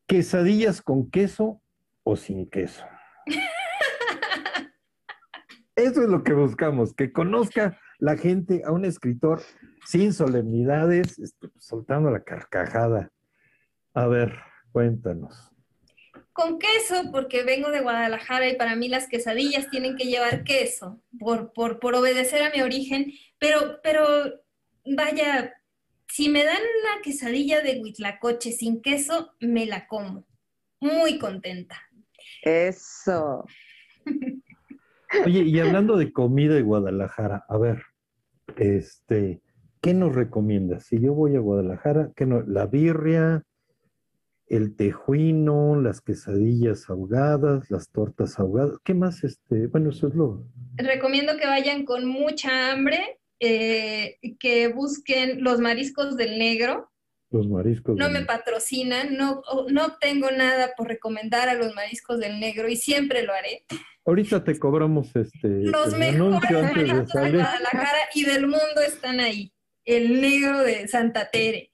quesadillas con queso o sin queso. <laughs> Eso es lo que buscamos, que conozca la gente a un escritor sin solemnidades, este, soltando la carcajada. A ver, cuéntanos. Con queso, porque vengo de Guadalajara y para mí las quesadillas tienen que llevar queso, por, por, por obedecer a mi origen, pero, pero vaya, si me dan una quesadilla de huitlacoche sin queso, me la como. Muy contenta. Eso. <laughs> Oye, y hablando de comida de Guadalajara, a ver, este, ¿qué nos recomiendas? Si yo voy a Guadalajara, ¿qué no? La birria, el tejuino, las quesadillas ahogadas, las tortas ahogadas, ¿qué más? Este, bueno, eso es lo. Recomiendo que vayan con mucha hambre, eh, que busquen los mariscos del negro. Los mariscos. No me patrocinan, no, no obtengo nada por recomendar a los mariscos del negro y siempre lo haré. Ahorita te cobramos este Los mejores antes de de. Guadalajara y del mundo están ahí. El negro de Santa Tere.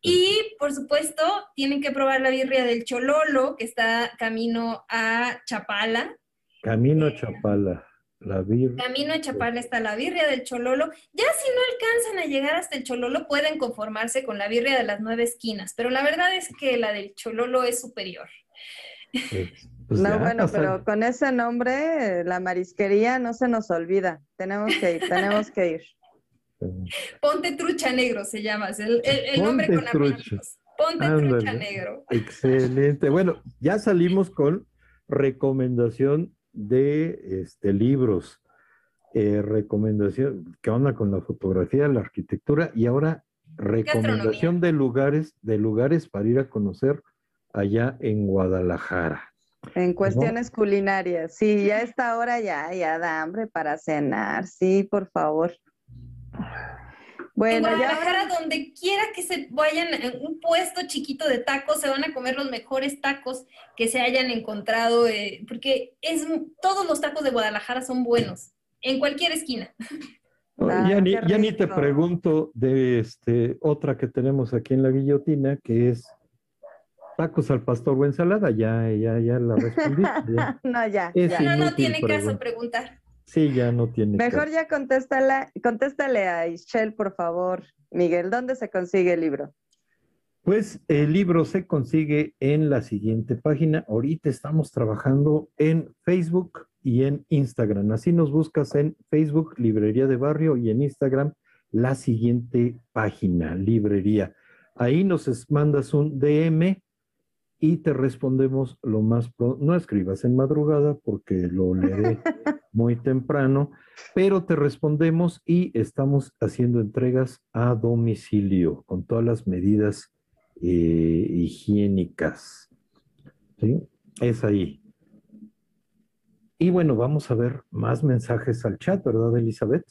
Y por supuesto, tienen que probar la birria del Chololo, que está camino a Chapala. Camino a Chapala, la birria. Camino a Chapala está la birria del Chololo. Ya si no alcanzan a llegar hasta el Chololo, pueden conformarse con la birria de las nueve esquinas, pero la verdad es que la del Chololo es superior. Pues, no, ya, bueno, pero con ese nombre, la marisquería no se nos olvida. Tenemos que ir, tenemos que ir. <laughs> Ponte trucha negro se llama, es el, el- el nombre Ponte con trucha. apellidos. Ponte Ándale. trucha negro. Excelente. Bueno, ya salimos con recomendación de este, libros, eh, recomendación, ¿qué onda con la fotografía, la arquitectura? Y ahora recomendación de lugares, de lugares para ir a conocer allá en Guadalajara. En cuestiones culinarias. Sí, ya esta hora ya, ya da hambre para cenar. Sí, por favor. En Bueno, ya Guadalajara, donde quiera que se vayan en un puesto chiquito de tacos, se van a comer los mejores tacos que se hayan encontrado, eh, porque es, todos los tacos de Guadalajara son buenos. en cualquier esquina. <laughs> Ah, ya ni, ya ni te pregunto de este, otra que tenemos aquí en la guillotina, que es tacos al pastor o ensalada. Ya, ya, ya la respondí. <laughs> ya. no, ya. Es ya. Sí, no, no tiene caso pregunta. preguntar. Sí, ya no tiene. Mejor caso. ya contéstala, contéstale a Ischel, por favor. Miguel, ¿dónde se consigue el libro? Pues el libro se consigue en la siguiente página. Ahorita estamos trabajando en Facebook y en Instagram. Así nos buscas en Facebook, Librería de Barrio, y en Instagram, la siguiente página, Librería. Ahí nos es- mandas un DM y te respondemos lo más pronto. No escribas en madrugada porque lo leeré <laughs> muy temprano, pero te respondemos y estamos haciendo entregas a domicilio con todas las medidas eh, higiénicas. ¿Sí? Es ahí. Y bueno, vamos a ver más mensajes al chat, ¿verdad, Elizabeth?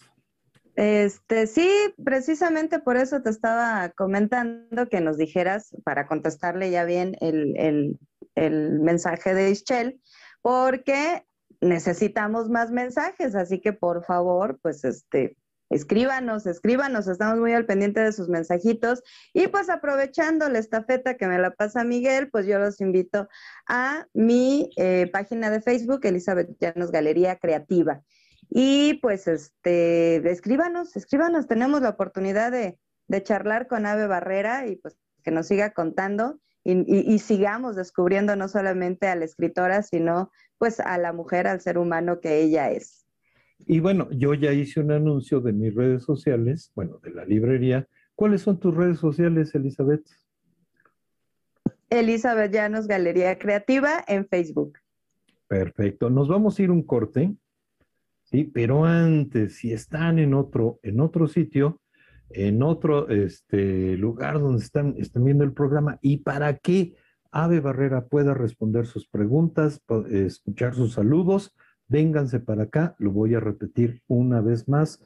Este, sí, precisamente por eso te estaba comentando que nos dijeras para contestarle ya bien el, el- el mensaje de Ischel, porque necesitamos más mensajes, así que por favor, pues este, escríbanos, escríbanos, estamos muy al pendiente de sus mensajitos y pues aprovechando la estafeta que me la pasa Miguel, pues yo los invito a mi eh, página de Facebook, Elizabeth Llanos Galería Creativa. Y pues este, escríbanos, escríbanos, tenemos la oportunidad de, de charlar con Ave Barrera y pues que nos siga contando y, y- y sigamos descubriendo no solamente a la escritora, sino pues a la mujer, al ser humano que ella es. Y bueno, yo ya hice un anuncio de mis redes sociales, bueno, de la librería. ¿Cuáles son tus redes sociales, Elizabeth? Elizabeth Llanos Galería Creativa en Facebook. Perfecto. Nos vamos a ir un corte, sí, pero antes, si están en otro, en otro sitio, en otro este, lugar donde están, están viendo el programa, y para que Ave Barrera pueda responder sus preguntas, escuchar sus saludos, vénganse para acá, lo voy a repetir una vez más,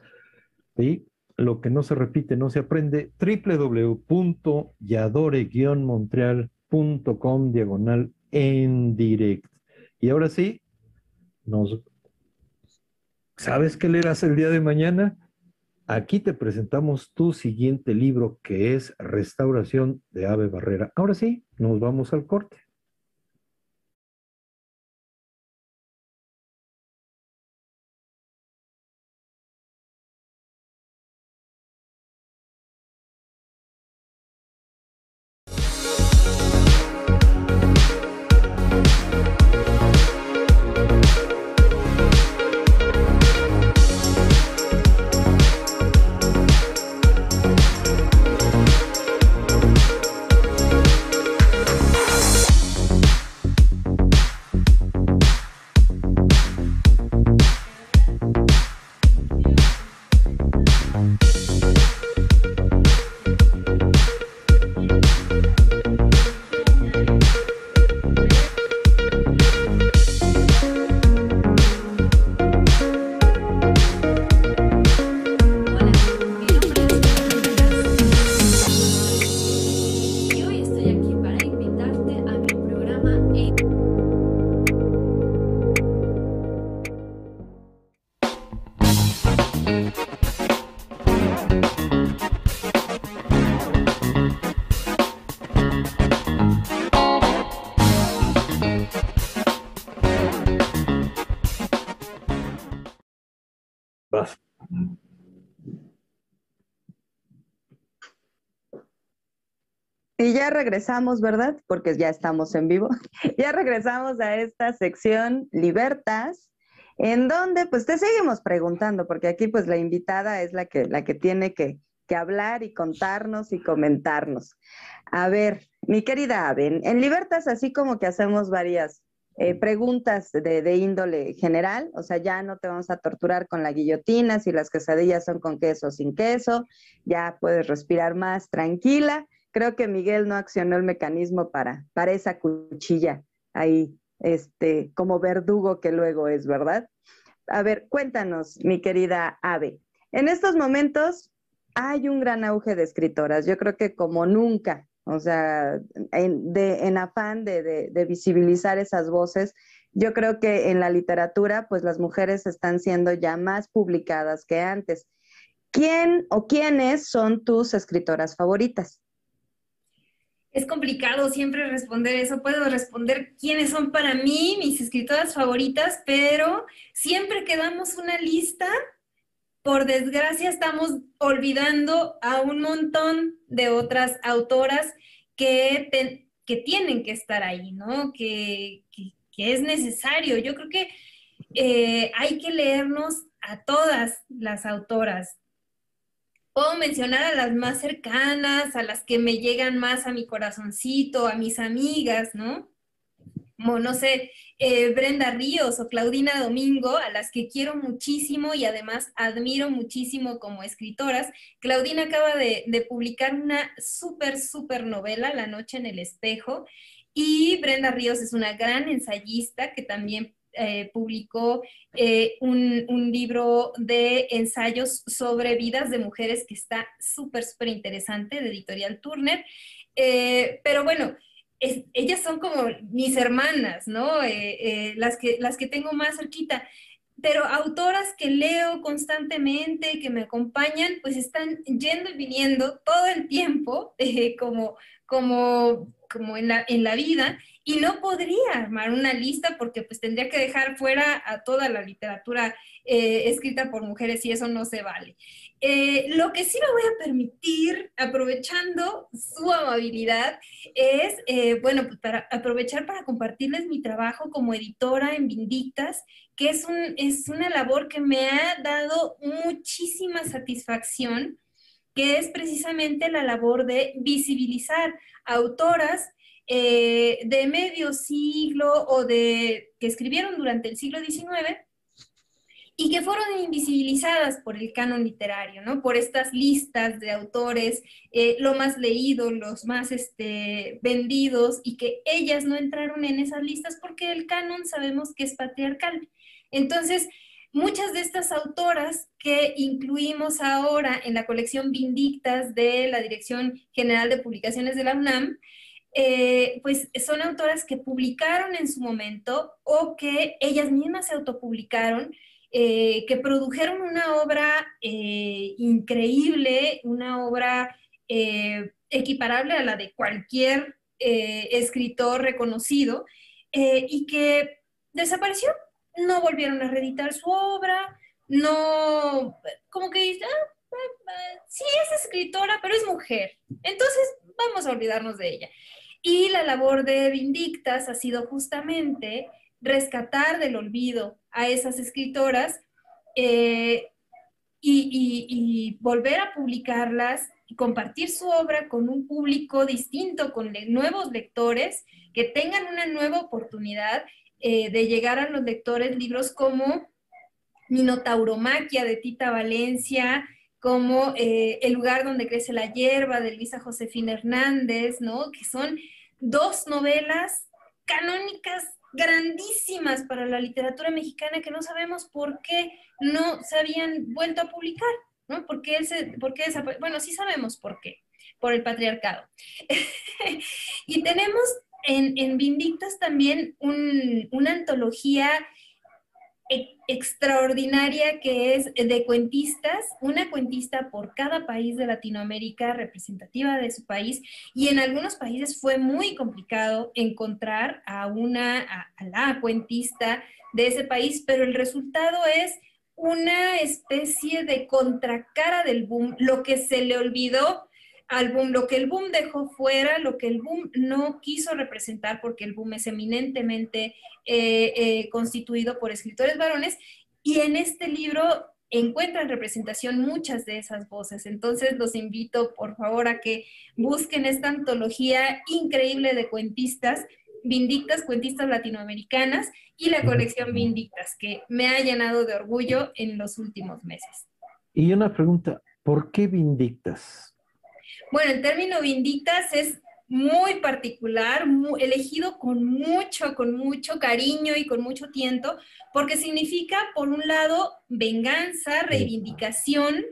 ¿sí? Lo que no se repite no se aprende, www.yadore-montreal.com diagonal en direct. Y ahora sí, nos... ¿Sabes qué leerás el día de mañana? Aquí te presentamos tu siguiente libro que es Restauración de Ave Barrera. Ahora sí, nos vamos al corte. Y ya regresamos, ¿verdad? Porque ya estamos en vivo. <laughs> ya regresamos a esta sección Libertas, en donde pues te seguimos preguntando, porque aquí pues la invitada es la que, la que tiene que, que hablar y contarnos y comentarnos. A ver, mi querida Ave, en, en Libertas así como que hacemos varias eh, preguntas de, de índole general, o sea, ya no te vamos a torturar con la guillotina, si las quesadillas son con queso o sin queso, ya puedes respirar más tranquila creo que Miguel no accionó el mecanismo para, para esa cuchilla ahí, este, como verdugo que luego es, ¿verdad? A ver, cuéntanos, mi querida Ave. En estos momentos hay un gran auge de escritoras, yo creo que como nunca, o sea, en, en afán de, de visibilizar esas voces, yo creo que en la literatura, pues las mujeres están siendo ya más publicadas que antes. ¿Quién o quiénes son tus escritoras favoritas? Es complicado siempre responder eso. Puedo responder quiénes son para mí mis escritoras favoritas, pero siempre que damos una lista, por desgracia estamos olvidando a un montón de otras autoras que, que tienen que estar ahí, ¿no? Que, es necesario. Yo creo que eh, hay que leernos a todas las autoras. Puedo mencionar a las más cercanas, a las que me llegan más a mi corazoncito, a mis amigas, ¿no? Como, no sé, eh, Brenda Ríos o Claudina Domingo, a las que quiero muchísimo y además admiro muchísimo como escritoras. Claudina acaba de, publicar una súper, súper novela, La Noche en el Espejo, y Brenda Ríos es una gran ensayista que también eh, publicó eh, un, libro de ensayos sobre vidas de mujeres que está súper, súper interesante, de editorial Turner. pero bueno, ellas son como mis hermanas, ¿no? Eh, eh, las, que, las que tengo más cerquita. Pero autoras que leo constantemente, que me acompañan, pues están yendo y viniendo todo el tiempo, <laughs> eh, como, como, como en, la, en la vida, y no podría armar una lista porque pues tendría que dejar fuera a toda la literatura escrita por mujeres y eso no se vale. Eh, lo que sí me voy a permitir, aprovechando su amabilidad, es, eh, bueno, pues, para aprovechar para compartirles mi trabajo como editora en Vindictas, que es, un, es una labor que me ha dado muchísima satisfacción, que es precisamente la labor de visibilizar autoras eh, de medio siglo o de que escribieron durante el siglo XIX y que fueron invisibilizadas por el canon literario, ¿no? Por estas listas de autores, eh, lo más leído, los más este, vendidos, y que ellas no entraron en esas listas porque el canon sabemos que es patriarcal. Entonces, muchas de estas autoras que incluimos ahora en la colección Vindictas de la Dirección General de Publicaciones de la UNAM, eh, pues son autoras que publicaron en su momento o que ellas mismas se autopublicaron, eh, que produjeron una obra eh, increíble, una obra equiparable a la de cualquier escritor reconocido, y que desapareció. No volvieron a reeditar su obra, no, como que ah, sí es escritora, pero es mujer. Entonces, vamos a olvidarnos de ella. Y la labor de Vindictas ha sido justamente rescatar del olvido a esas escritoras eh, y, volver a publicarlas y compartir su obra con un público distinto, con nuevos lectores que tengan una nueva oportunidad eh, de llegar a los lectores libros como Minotauromaquia de Tita Valencia, como eh, El lugar donde crece la hierba de Luisa Josefina Hernández, ¿no? Que son dos novelas canónicas grandísimas para la literatura mexicana que no sabemos por qué no se habían vuelto a publicar, ¿no? ¿Por qué, por qué Bueno, sí sabemos por qué, por el patriarcado. <laughs> y tenemos en, en Vindictas también una antología extraordinaria que es de cuentistas, una cuentista por cada país de Latinoamérica representativa de su país y en algunos países fue muy complicado encontrar a una a, la cuentista de ese país, pero el resultado es una especie de contracara del boom, lo que se le olvidó al boom, lo que el boom dejó fuera, lo que el boom no quiso representar, porque el boom es eminentemente eh, eh, constituido por escritores varones, y en este libro encuentran representación muchas de esas voces. Entonces los invito, por favor, a que busquen esta antología increíble de cuentistas, Vindictas, cuentistas latinoamericanas, y la colección Vindictas, que me ha llenado de orgullo en los últimos meses. Y una pregunta, ¿por qué Vindictas? Bueno, el término vindictas es muy particular, elegido con mucho, con mucho cariño y con mucho tiento, porque significa, por un lado, venganza, reivindicación,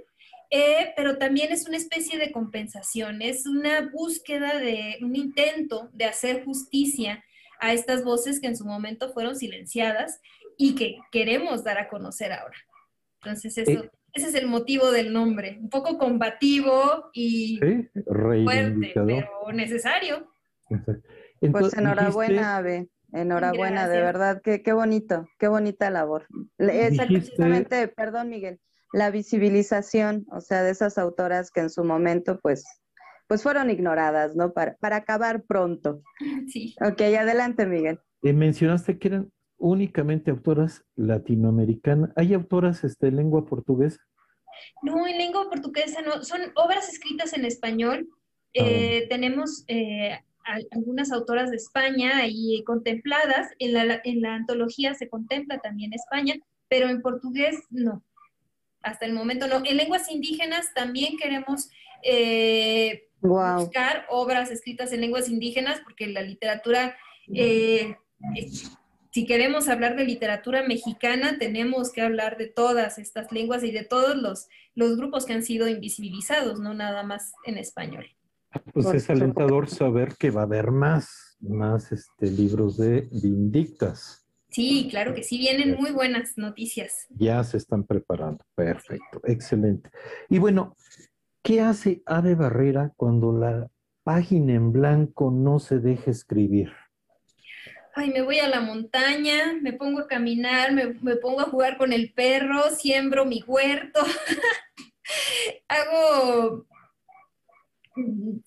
eh, pero también es una especie de compensación, es una búsqueda de un intento de hacer justicia a estas voces que en su momento fueron silenciadas y que queremos dar a conocer ahora. Entonces, eso, eh, ese es el motivo del nombre, un poco combativo y fuerte, pero necesario. pues enhorabuena, Ave. Enhorabuena, de verdad, qué, qué bonito, qué bonita labor. Exactamente, perdón, Miguel, la visibilización, o sea, de esas autoras que en su momento, pues, pues fueron ignoradas, ¿no? Para, para acabar pronto. <laughs> Sí. Ok, adelante, Miguel. Eh, mencionaste que eran únicamente autoras latinoamericanas. ¿Hay autoras este, en lengua portuguesa? No, en lengua portuguesa no. Son obras escritas en español. Ah. Eh, tenemos eh, algunas autoras de España y contempladas. En la, en la antología se contempla también España, pero en portugués no. Hasta el momento no. En lenguas indígenas también queremos eh, buscar obras escritas en lenguas indígenas porque la literatura si queremos hablar de literatura mexicana, tenemos que hablar de todas estas lenguas y de todos los, los grupos que han sido invisibilizados, no nada más en español. Pues es alentador saber que va a haber más, más este, libros de Vindictas. Sí, claro que sí, vienen muy buenas noticias. Ya se están preparando, perfecto, excelente. Y bueno, ¿qué hace Ave Barrera cuando la página en blanco no se deja escribir? Ay, me voy a la montaña, me pongo a caminar, me, pongo a jugar con el perro, siembro mi huerto, <laughs> hago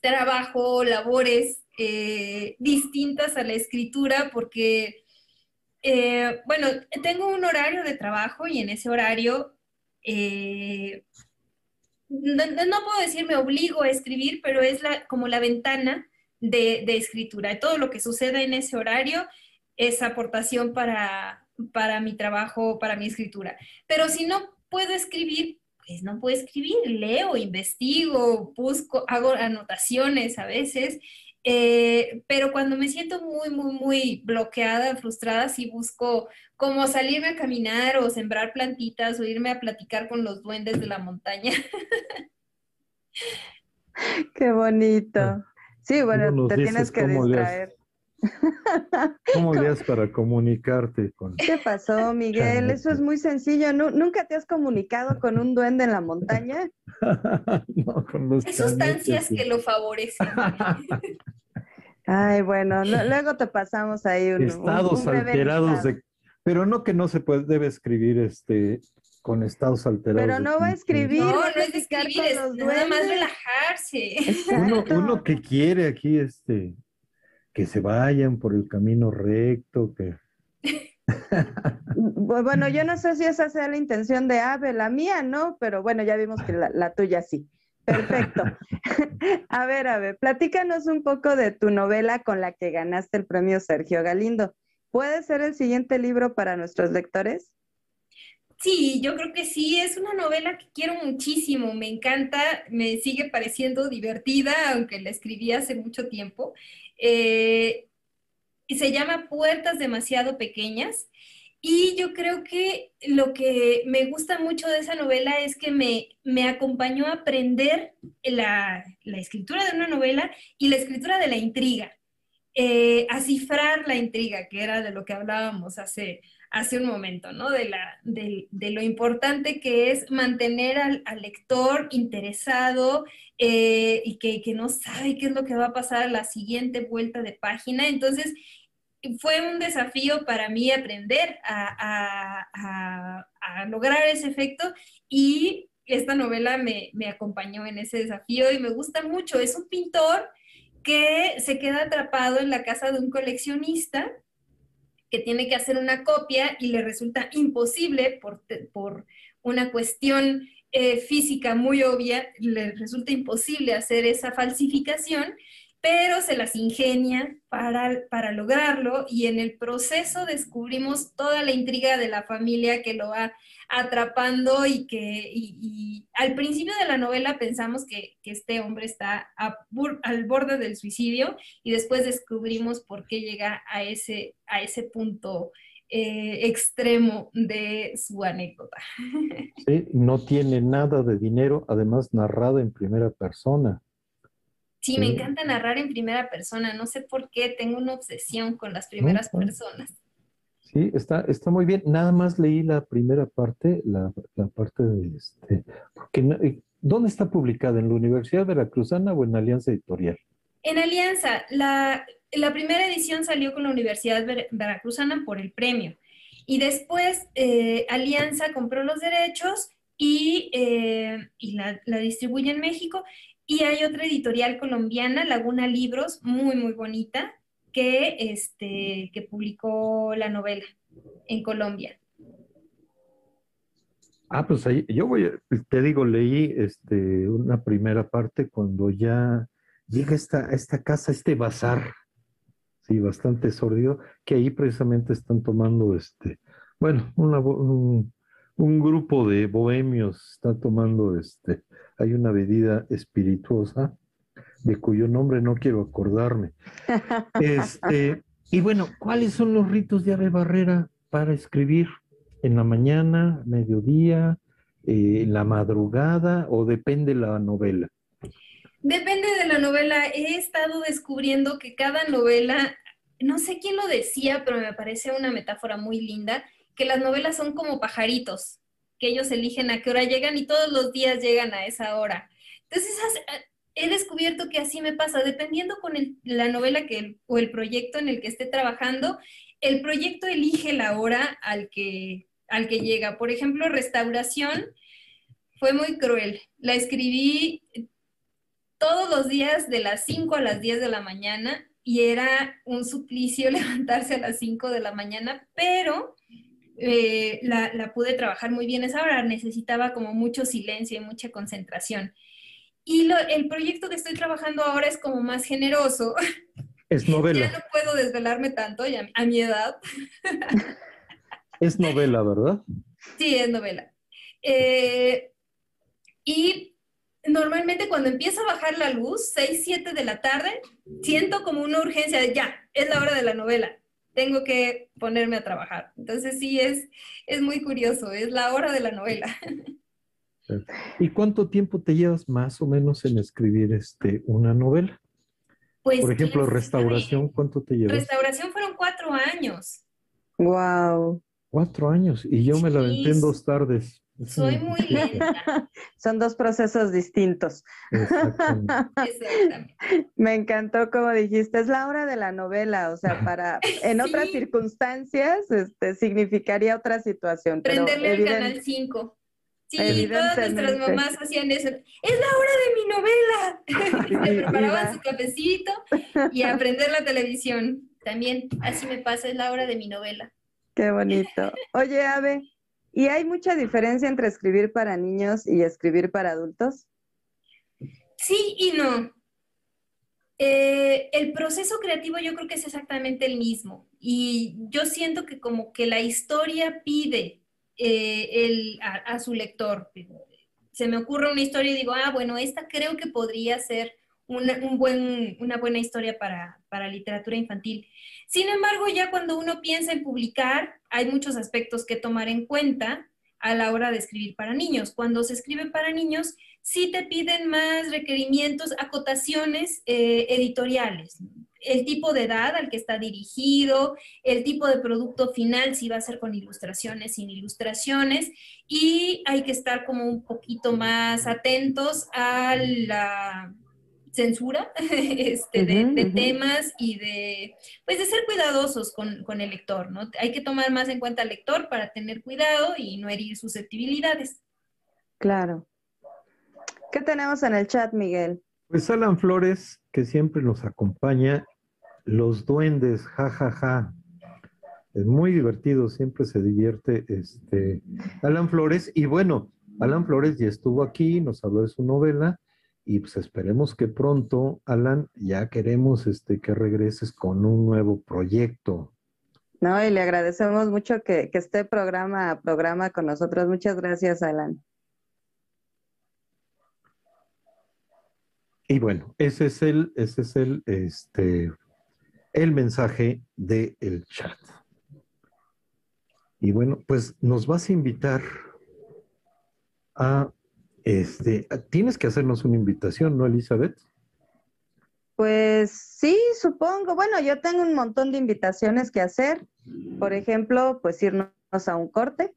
trabajo, labores eh, distintas a la escritura porque, eh, bueno, tengo un horario de trabajo y en ese horario... Eh, no, puedo decir me obligo a escribir, pero es la, como la ventana de, escritura. Todo lo que suceda en ese horario es aportación para, para mi trabajo, para mi escritura. Pero si no puedo escribir, pues no puedo escribir, leo, investigo, busco, hago anotaciones a veces, eh, pero cuando me siento muy, muy, muy bloqueada, frustrada, sí busco como salirme a caminar o sembrar plantitas o irme a platicar con los duendes de la montaña. <laughs> Qué bonito. Sí, bueno, te tienes que distraer. <laughs> ¿Cómo harías para comunicarte con... ¿Qué pasó, Miguel? Eso es muy sencillo. ¿Nunca te has comunicado con un duende en la montaña? <laughs> no, con los Hay sustancias que lo favorecen. <laughs> Ay, bueno, luego te pasamos ahí un, estados alterados de... Pero no que no se puede, debe escribir este con estados alterados. Pero no va a escribir. No, no es escribir, es nada más relajarse. Uno, uno, que quiere aquí, este, que se vayan por el camino recto, que... bueno, yo no sé si esa sea la intención de Ave, la mía no, pero bueno, ya vimos que la, tuya sí. Perfecto. <laughs> A ver, Ave, platícanos un poco de tu novela con la que ganaste el premio Sergio Galindo. ¿Puede ser el siguiente libro para nuestros lectores? Sí, yo creo que sí, es una novela que quiero muchísimo, me encanta, me sigue pareciendo divertida, aunque la escribí hace mucho tiempo. Eh, se llama Puertas demasiado pequeñas. Y yo creo que lo que me gusta mucho de esa novela es que me, me acompañó a aprender la, escritura de una novela y la escritura de la intriga, eh, a cifrar la intriga, que era de lo que hablábamos hace, hace un momento, ¿no? De, la, de, lo importante que es mantener al, lector interesado eh, y que, no sabe qué es lo que va a pasar a la siguiente vuelta de página. Entonces, fue un desafío para mí aprender a, lograr ese efecto y esta novela me, me acompañó en ese desafío y me gusta mucho. Es un pintor que se queda atrapado en la casa de un coleccionista que tiene que hacer una copia y le resulta imposible por, por una cuestión eh, física muy obvia, le resulta imposible hacer esa falsificación pero se las ingenia para, para lograrlo y en el proceso descubrimos toda la intriga de la familia que lo va atrapando y que y, al principio de la novela pensamos que, que este hombre está al borde del suicidio y después descubrimos por qué llega a ese, a ese punto eh, extremo de su anécdota. <laughs> No tiene nada de dinero, además narrado en primera persona. Sí, me encanta narrar en primera persona. No sé por qué, tengo una obsesión con las primeras personas. Sí, está, está muy bien. Nada más leí la primera parte, la, parte de este. Porque, ¿Dónde está publicada? ¿En la Universidad Veracruzana o en Alianza Editorial? En Alianza. La, la primera edición salió con la Universidad Veracruzana por el premio. Y después eh, Alianza compró los derechos y, eh, y la, la, distribuye en México. Y hay otra editorial colombiana, Laguna Libros, muy, muy bonita, que, este, que publicó la novela en Colombia. Ah, pues ahí, yo voy, te digo, leí este, una primera parte cuando ya llega esta, esta casa, este bazar, sí, bastante sordido, que ahí precisamente están tomando, este, bueno, un, un, grupo de bohemios está tomando, este, hay una bebida espirituosa de cuyo nombre no quiero acordarme. Este, y bueno, ¿cuáles son los ritos de Ave Barrera para escribir? ¿En la mañana, mediodía, eh, en la madrugada o depende la novela? Depende de la novela. He estado descubriendo que cada novela, no sé quién lo decía, pero me parece una metáfora muy linda, que las novelas son como pajaritos, que ellos eligen a qué hora llegan y todos los días llegan a esa hora. Entonces, he descubierto que así me pasa, dependiendo con la novela que, o el proyecto en el que esté trabajando, el proyecto elige la hora al que, al que llega. Por ejemplo, restauración fue muy cruel. La escribí todos los días de las 5 a las 10 de la mañana y era un suplicio <laughs> levantarse a las 5 de la mañana, pero eh, la, la, pude trabajar muy bien esa hora. Necesitaba como mucho silencio y mucha concentración. Y el proyecto que estoy trabajando ahora es como más generoso. Es <laughs> novela. ya no puedo desvelarme tanto ya, a mi edad. <laughs> es novela, ¿verdad? Sí, es novela. Eh, y normalmente cuando empieza a bajar la luz, 6, 7 de la tarde, siento como una urgencia de ya, es la hora de la novela, tengo que ponerme a trabajar. Entonces sí, es, es muy curioso, es la hora de la novela. ¿Y cuánto tiempo te llevas más o menos en escribir este, una novela? Pues, Por ejemplo, restauración, ¿cuánto te llevas? Restauración fueron cuatro años. Wow. Cuatro años. Y yo me la aventé en dos tardes. Soy muy lenta. <laughs> Son dos procesos distintos. Exactamente. Me encantó como dijiste, es la hora de la novela, o sea, para en otras circunstancias este, significaría otra situación. Prenderle al canal 5. Sí, todas nuestras mamás hacían eso. Es la hora de mi novela. <laughs> Se preparaban su cafecito y a aprender la televisión. También así me pasa, es la hora de mi novela. Qué bonito. Oye, Ave, ¿y hay mucha diferencia entre escribir para niños y escribir para adultos? Sí y no. Eh, el proceso creativo yo creo que es exactamente el mismo. Y yo siento que como que la historia pide eh, a, su lector. Se me ocurre una historia y digo, ah, bueno, esta creo que podría ser una, una buena historia para, para literatura infantil. Sin embargo, ya cuando uno piensa en publicar, hay muchos aspectos que tomar en cuenta a la hora de escribir para niños. Cuando se escribe para niños, sí te piden más requerimientos, acotaciones eh, editoriales el tipo de edad al que está dirigido, el tipo de producto final, si va a ser con ilustraciones, sin ilustraciones, y hay que estar como un poquito más atentos a la censura <laughs> este, de, temas y de, pues de ser cuidadosos con, con, el lector, ¿no? Hay que tomar más en cuenta al lector para tener cuidado y no herir susceptibilidades. Claro. ¿Qué tenemos en el chat, Miguel? Pues Alan Flores, que siempre nos acompaña, los duendes, jajaja. Ja, ja. Es muy divertido, siempre se divierte este Alan Flores. Y bueno, Alan Flores ya estuvo aquí, nos habló de su novela. Y pues esperemos que pronto, Alan, ya queremos este, que regreses con un nuevo proyecto. No, y le agradecemos mucho que, que esté programa a programa con nosotros. Muchas gracias, Alan. Y bueno, ese es el, ese es el, este, el mensaje del el chat. Y bueno, pues nos vas a invitar a, este, tienes que hacernos una invitación, ¿no, Elizabeth? Pues sí, supongo. Bueno, yo tengo un montón de invitaciones que hacer. Por ejemplo, pues irnos a un corte.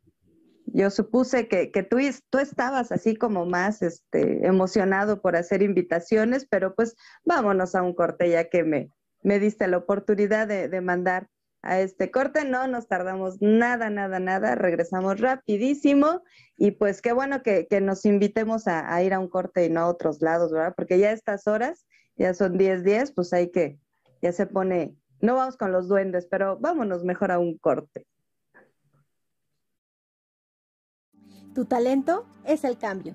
Yo supuse que, tú, estabas así como más este, emocionado por hacer invitaciones, pero pues vámonos a un corte ya que me, diste la oportunidad de mandar a este corte. No nos tardamos nada, nada, nada. Regresamos rapidísimo y pues qué bueno que, que nos invitemos a, ir a un corte y no a otros lados, ¿verdad? Porque ya estas horas, ya son 10, 10, pues hay que, ya se pone, no vamos con los duendes, pero vámonos mejor a un corte. Tu talento es el cambio.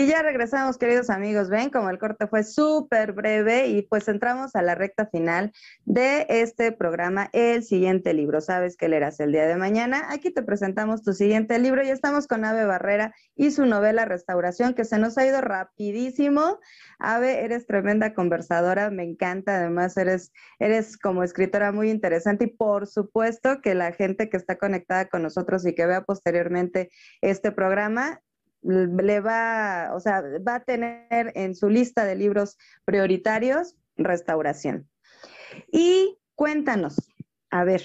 Y ya regresamos, queridos amigos. Ven, como el corte fue súper breve y pues entramos a la recta final de este programa, el siguiente libro. ¿Sabes qué leerás el día de mañana? Aquí te presentamos tu siguiente libro y estamos con Ave Barrera y su novela Restauración, que se nos ha ido rapidísimo. Ave, eres tremenda conversadora, me encanta. Además, eres, eres como escritora muy interesante y por supuesto que la gente que está conectada con nosotros y que vea posteriormente este programa le va, o sea, va a tener en su lista de libros prioritarios restauración. Y cuéntanos, a ver,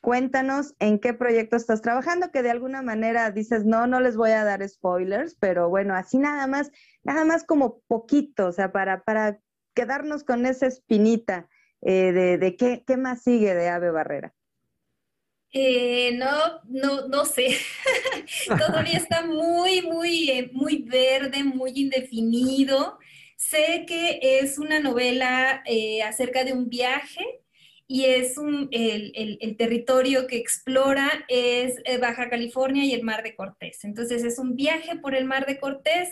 cuéntanos en qué proyecto estás trabajando, que de alguna manera dices, no, no les voy a dar spoilers, pero bueno, así nada más, nada más como poquito, o sea, para, para quedarnos con esa espinita eh, de, de qué, qué más sigue de Ave Barrera. Eh, no, no, no sé. <laughs> Todavía está muy, muy, eh, muy verde, muy indefinido. Sé que es una novela eh, acerca de un viaje y es un, el, el, territorio que explora es Baja California y el Mar de Cortés. Entonces es un viaje por el Mar de Cortés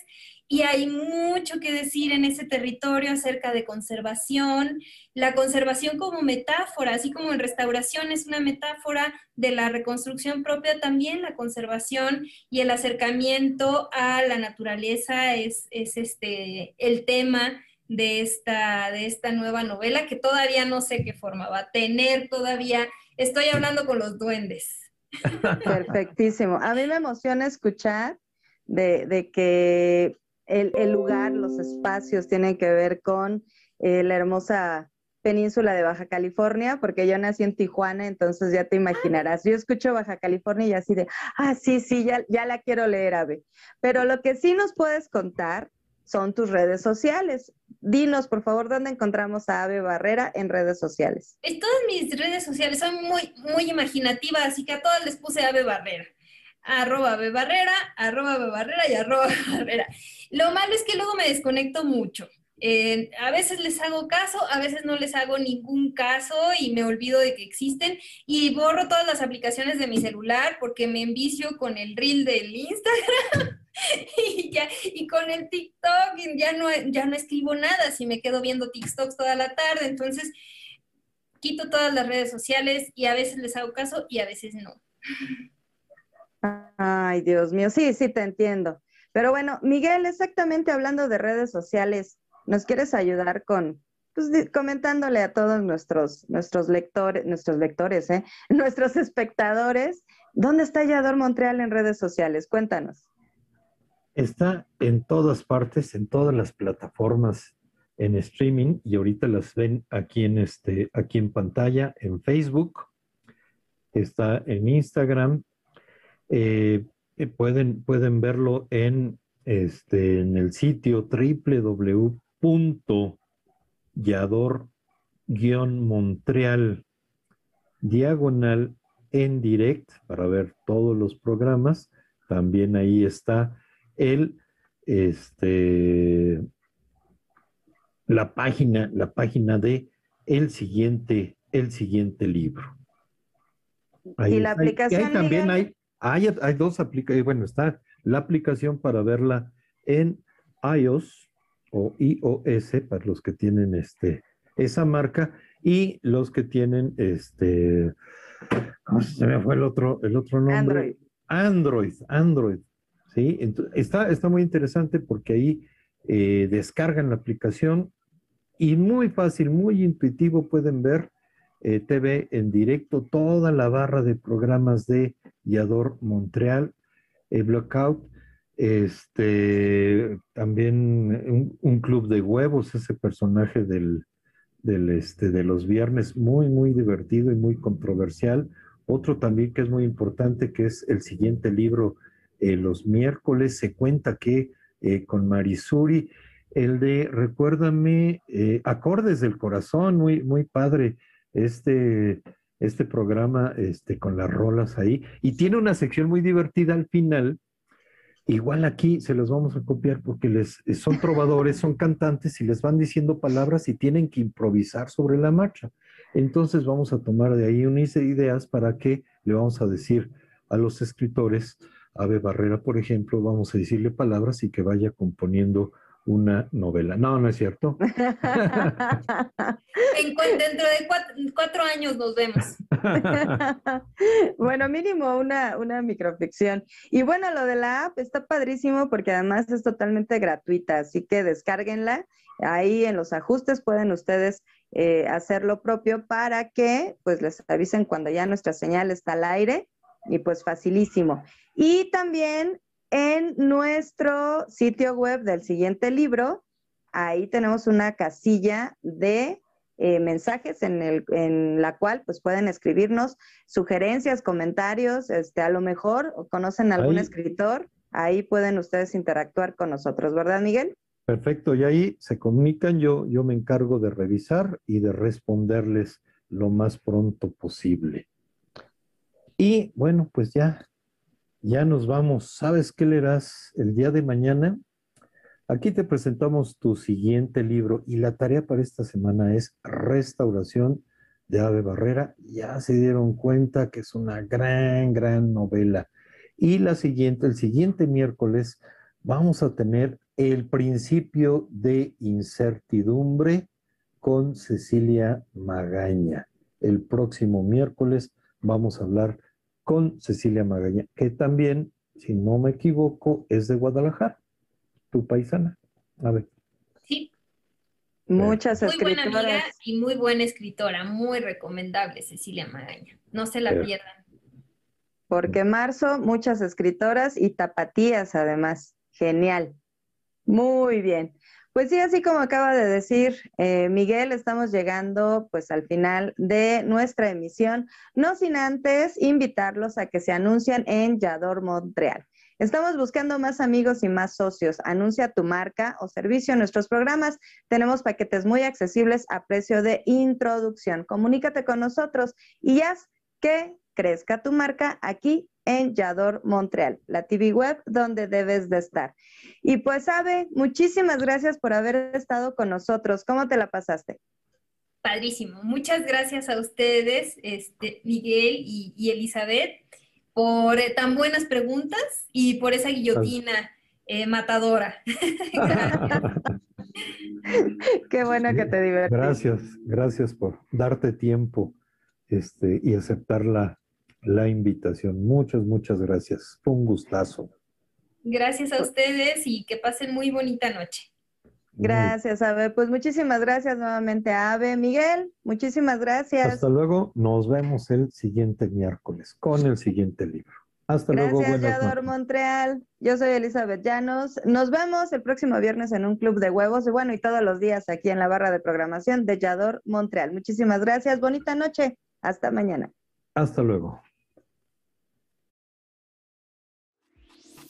y hay mucho que decir en ese territorio acerca de conservación, la conservación como metáfora, así como en restauración es una metáfora de la reconstrucción propia, también la conservación y el acercamiento a la naturaleza es, es este, el tema de esta, de esta nueva novela que todavía no sé qué forma va a tener, todavía estoy hablando con los duendes. <laughs> Perfectísimo. A mí me emociona escuchar de, de que el, el, lugar, los espacios tienen que ver con eh, la hermosa península de Baja California, porque yo nací en Tijuana, entonces ya te imaginarás. Yo escucho Baja California y así de, ah, sí, sí, ya, ya la quiero leer, Ave. Pero lo que sí nos puedes contar son tus redes sociales. Dinos, por favor, dónde encontramos a Ave Barrera en redes sociales. Todas mis redes sociales son muy, muy imaginativas, así que a todas les puse Ave Barrera arroba bebarrera, arroba bebarrera y arroba <laughs> barrera. Lo malo es que luego me desconecto mucho. Eh, a veces les hago caso, a veces no les hago ningún caso y me olvido de que existen y borro todas las aplicaciones de mi celular porque me envicio con el reel del Instagram <laughs> y, ya, con el TikTok ya ya no escribo nada si me quedo viendo TikToks toda la tarde. Entonces, quito todas las redes sociales y a veces les hago caso y a veces no. Ay, Dios mío, sí, sí, te entiendo. Pero bueno, Miguel, exactamente hablando de redes sociales, ¿nos quieres ayudar con, pues, comentándole a todos nuestros, nuestros lectores, nuestros lectores, ¿eh? <laughs> nuestros espectadores, ¿dónde está Yador Montreal en redes sociales? Cuéntanos. Está en todas partes, en todas las plataformas en streaming y ahorita las ven aquí en este, aquí en pantalla, en Facebook, está en Instagram, eh, eh, pueden, pueden verlo en, este, en el sitio www.yador-montreal diagonal en direct para ver todos los programas. También ahí está el, este, la página, la página de el siguiente, el siguiente libro. Ahí y la aplicación. Ahí también hay, hay, hay dos aplicaciones, bueno, está la aplicación para verla en iOS o iOS para los que tienen este, esa marca y los que tienen este, ¿cómo se me fue el otro, el otro nombre? Android. Android, Android. ¿sí? está, está muy interesante porque ahí eh, descargan la aplicación y muy fácil, muy intuitivo pueden ver eh, TV en directo toda la barra de programas de Yador Montreal, eh, Blockout, este, también un, club de huevos, ese personaje del, del, este, de los viernes, muy, muy divertido y muy controversial. Otro también que es muy importante, que es el siguiente libro, los miércoles, se cuenta que eh, con Marisuri, el de Recuérdame, eh, Acordes del Corazón, muy, muy padre este, este programa este, con las rolas ahí. Y tiene una sección muy divertida al final. Igual aquí se los vamos a copiar porque les, son trovadores, son cantantes y les van diciendo palabras y tienen que improvisar sobre la marcha. Entonces vamos a tomar de ahí unas ideas para que le vamos a decir a los escritores, Ave Barrera, por ejemplo, vamos a decirle palabras y que vaya componiendo una novela. No, no es cierto. <laughs> Dentro de cuatro, años nos vemos. <laughs> bueno, mínimo una, una microficción. Y bueno, lo de la app está padrísimo porque además es totalmente gratuita, así que descárguenla. Ahí en los ajustes pueden ustedes eh, hacer lo propio para que pues les avisen cuando ya nuestra señal está al aire y pues facilísimo. Y también en nuestro sitio web del siguiente libro, ahí tenemos una casilla de eh, mensajes en, el, en la cual pues pueden escribirnos sugerencias, comentarios, este, a lo mejor conocen algún escritor, ahí pueden ustedes interactuar con nosotros, ¿verdad, Miguel? Perfecto, y ahí se comunican, yo, yo me encargo de revisar y de responderles lo más pronto posible. Y bueno, pues ya, ya nos vamos. ¿Sabes qué leerás el día de mañana? Aquí te presentamos tu siguiente libro y la tarea para esta semana es Restauración de Ave Barrera. Ya se dieron cuenta que es una gran, gran novela. Y la siguiente, el siguiente miércoles, vamos a tener El principio de incertidumbre con Cecilia Magaña. El próximo miércoles vamos a hablar con Cecilia Magaña, que también, si no me equivoco, es de Guadalajara, tu paisana. A ver. Sí. Muchas muy buena amiga y muy buena escritora, muy recomendable Cecilia Magaña. No se la pierdan. Porque marzo, muchas escritoras y tapatías además. Genial. Muy bien. Pues sí, así como acaba de decir eh, Miguel, estamos llegando pues al final de nuestra emisión, no sin antes invitarlos a que se anuncien en Yador Montreal. Estamos buscando más amigos y más socios. Anuncia tu marca o servicio en nuestros programas. Tenemos paquetes muy accesibles a precio de introducción. Comunícate con nosotros y haz que crezca tu marca aquí en Yador Montreal, la TV web donde debes de estar. Y pues, Abe, muchísimas gracias por haber estado con nosotros. ¿Cómo te la pasaste? Padrísimo. Muchas gracias a ustedes, este, Miguel y, Elizabeth, por eh, tan buenas preguntas y por esa guillotina eh, matadora. <laughs> <laughs> Qué bueno que te divertiste. Gracias, gracias por darte tiempo este, y aceptar la, la invitación. Muchas, muchas gracias. Fue un gustazo. Gracias a ustedes y que pasen muy bonita noche. Gracias, Ave. Pues muchísimas gracias nuevamente, Ave. Miguel, muchísimas gracias. Hasta luego. Nos vemos el siguiente miércoles con el siguiente libro. Hasta luego. Gracias, Yador Montreal. Yo soy Elizabeth Llanos. Nos vemos el próximo viernes en un club de huevos y bueno, y todos los días aquí en la barra de programación de Yador Montreal. Muchísimas gracias. Bonita noche. Hasta mañana. Hasta luego.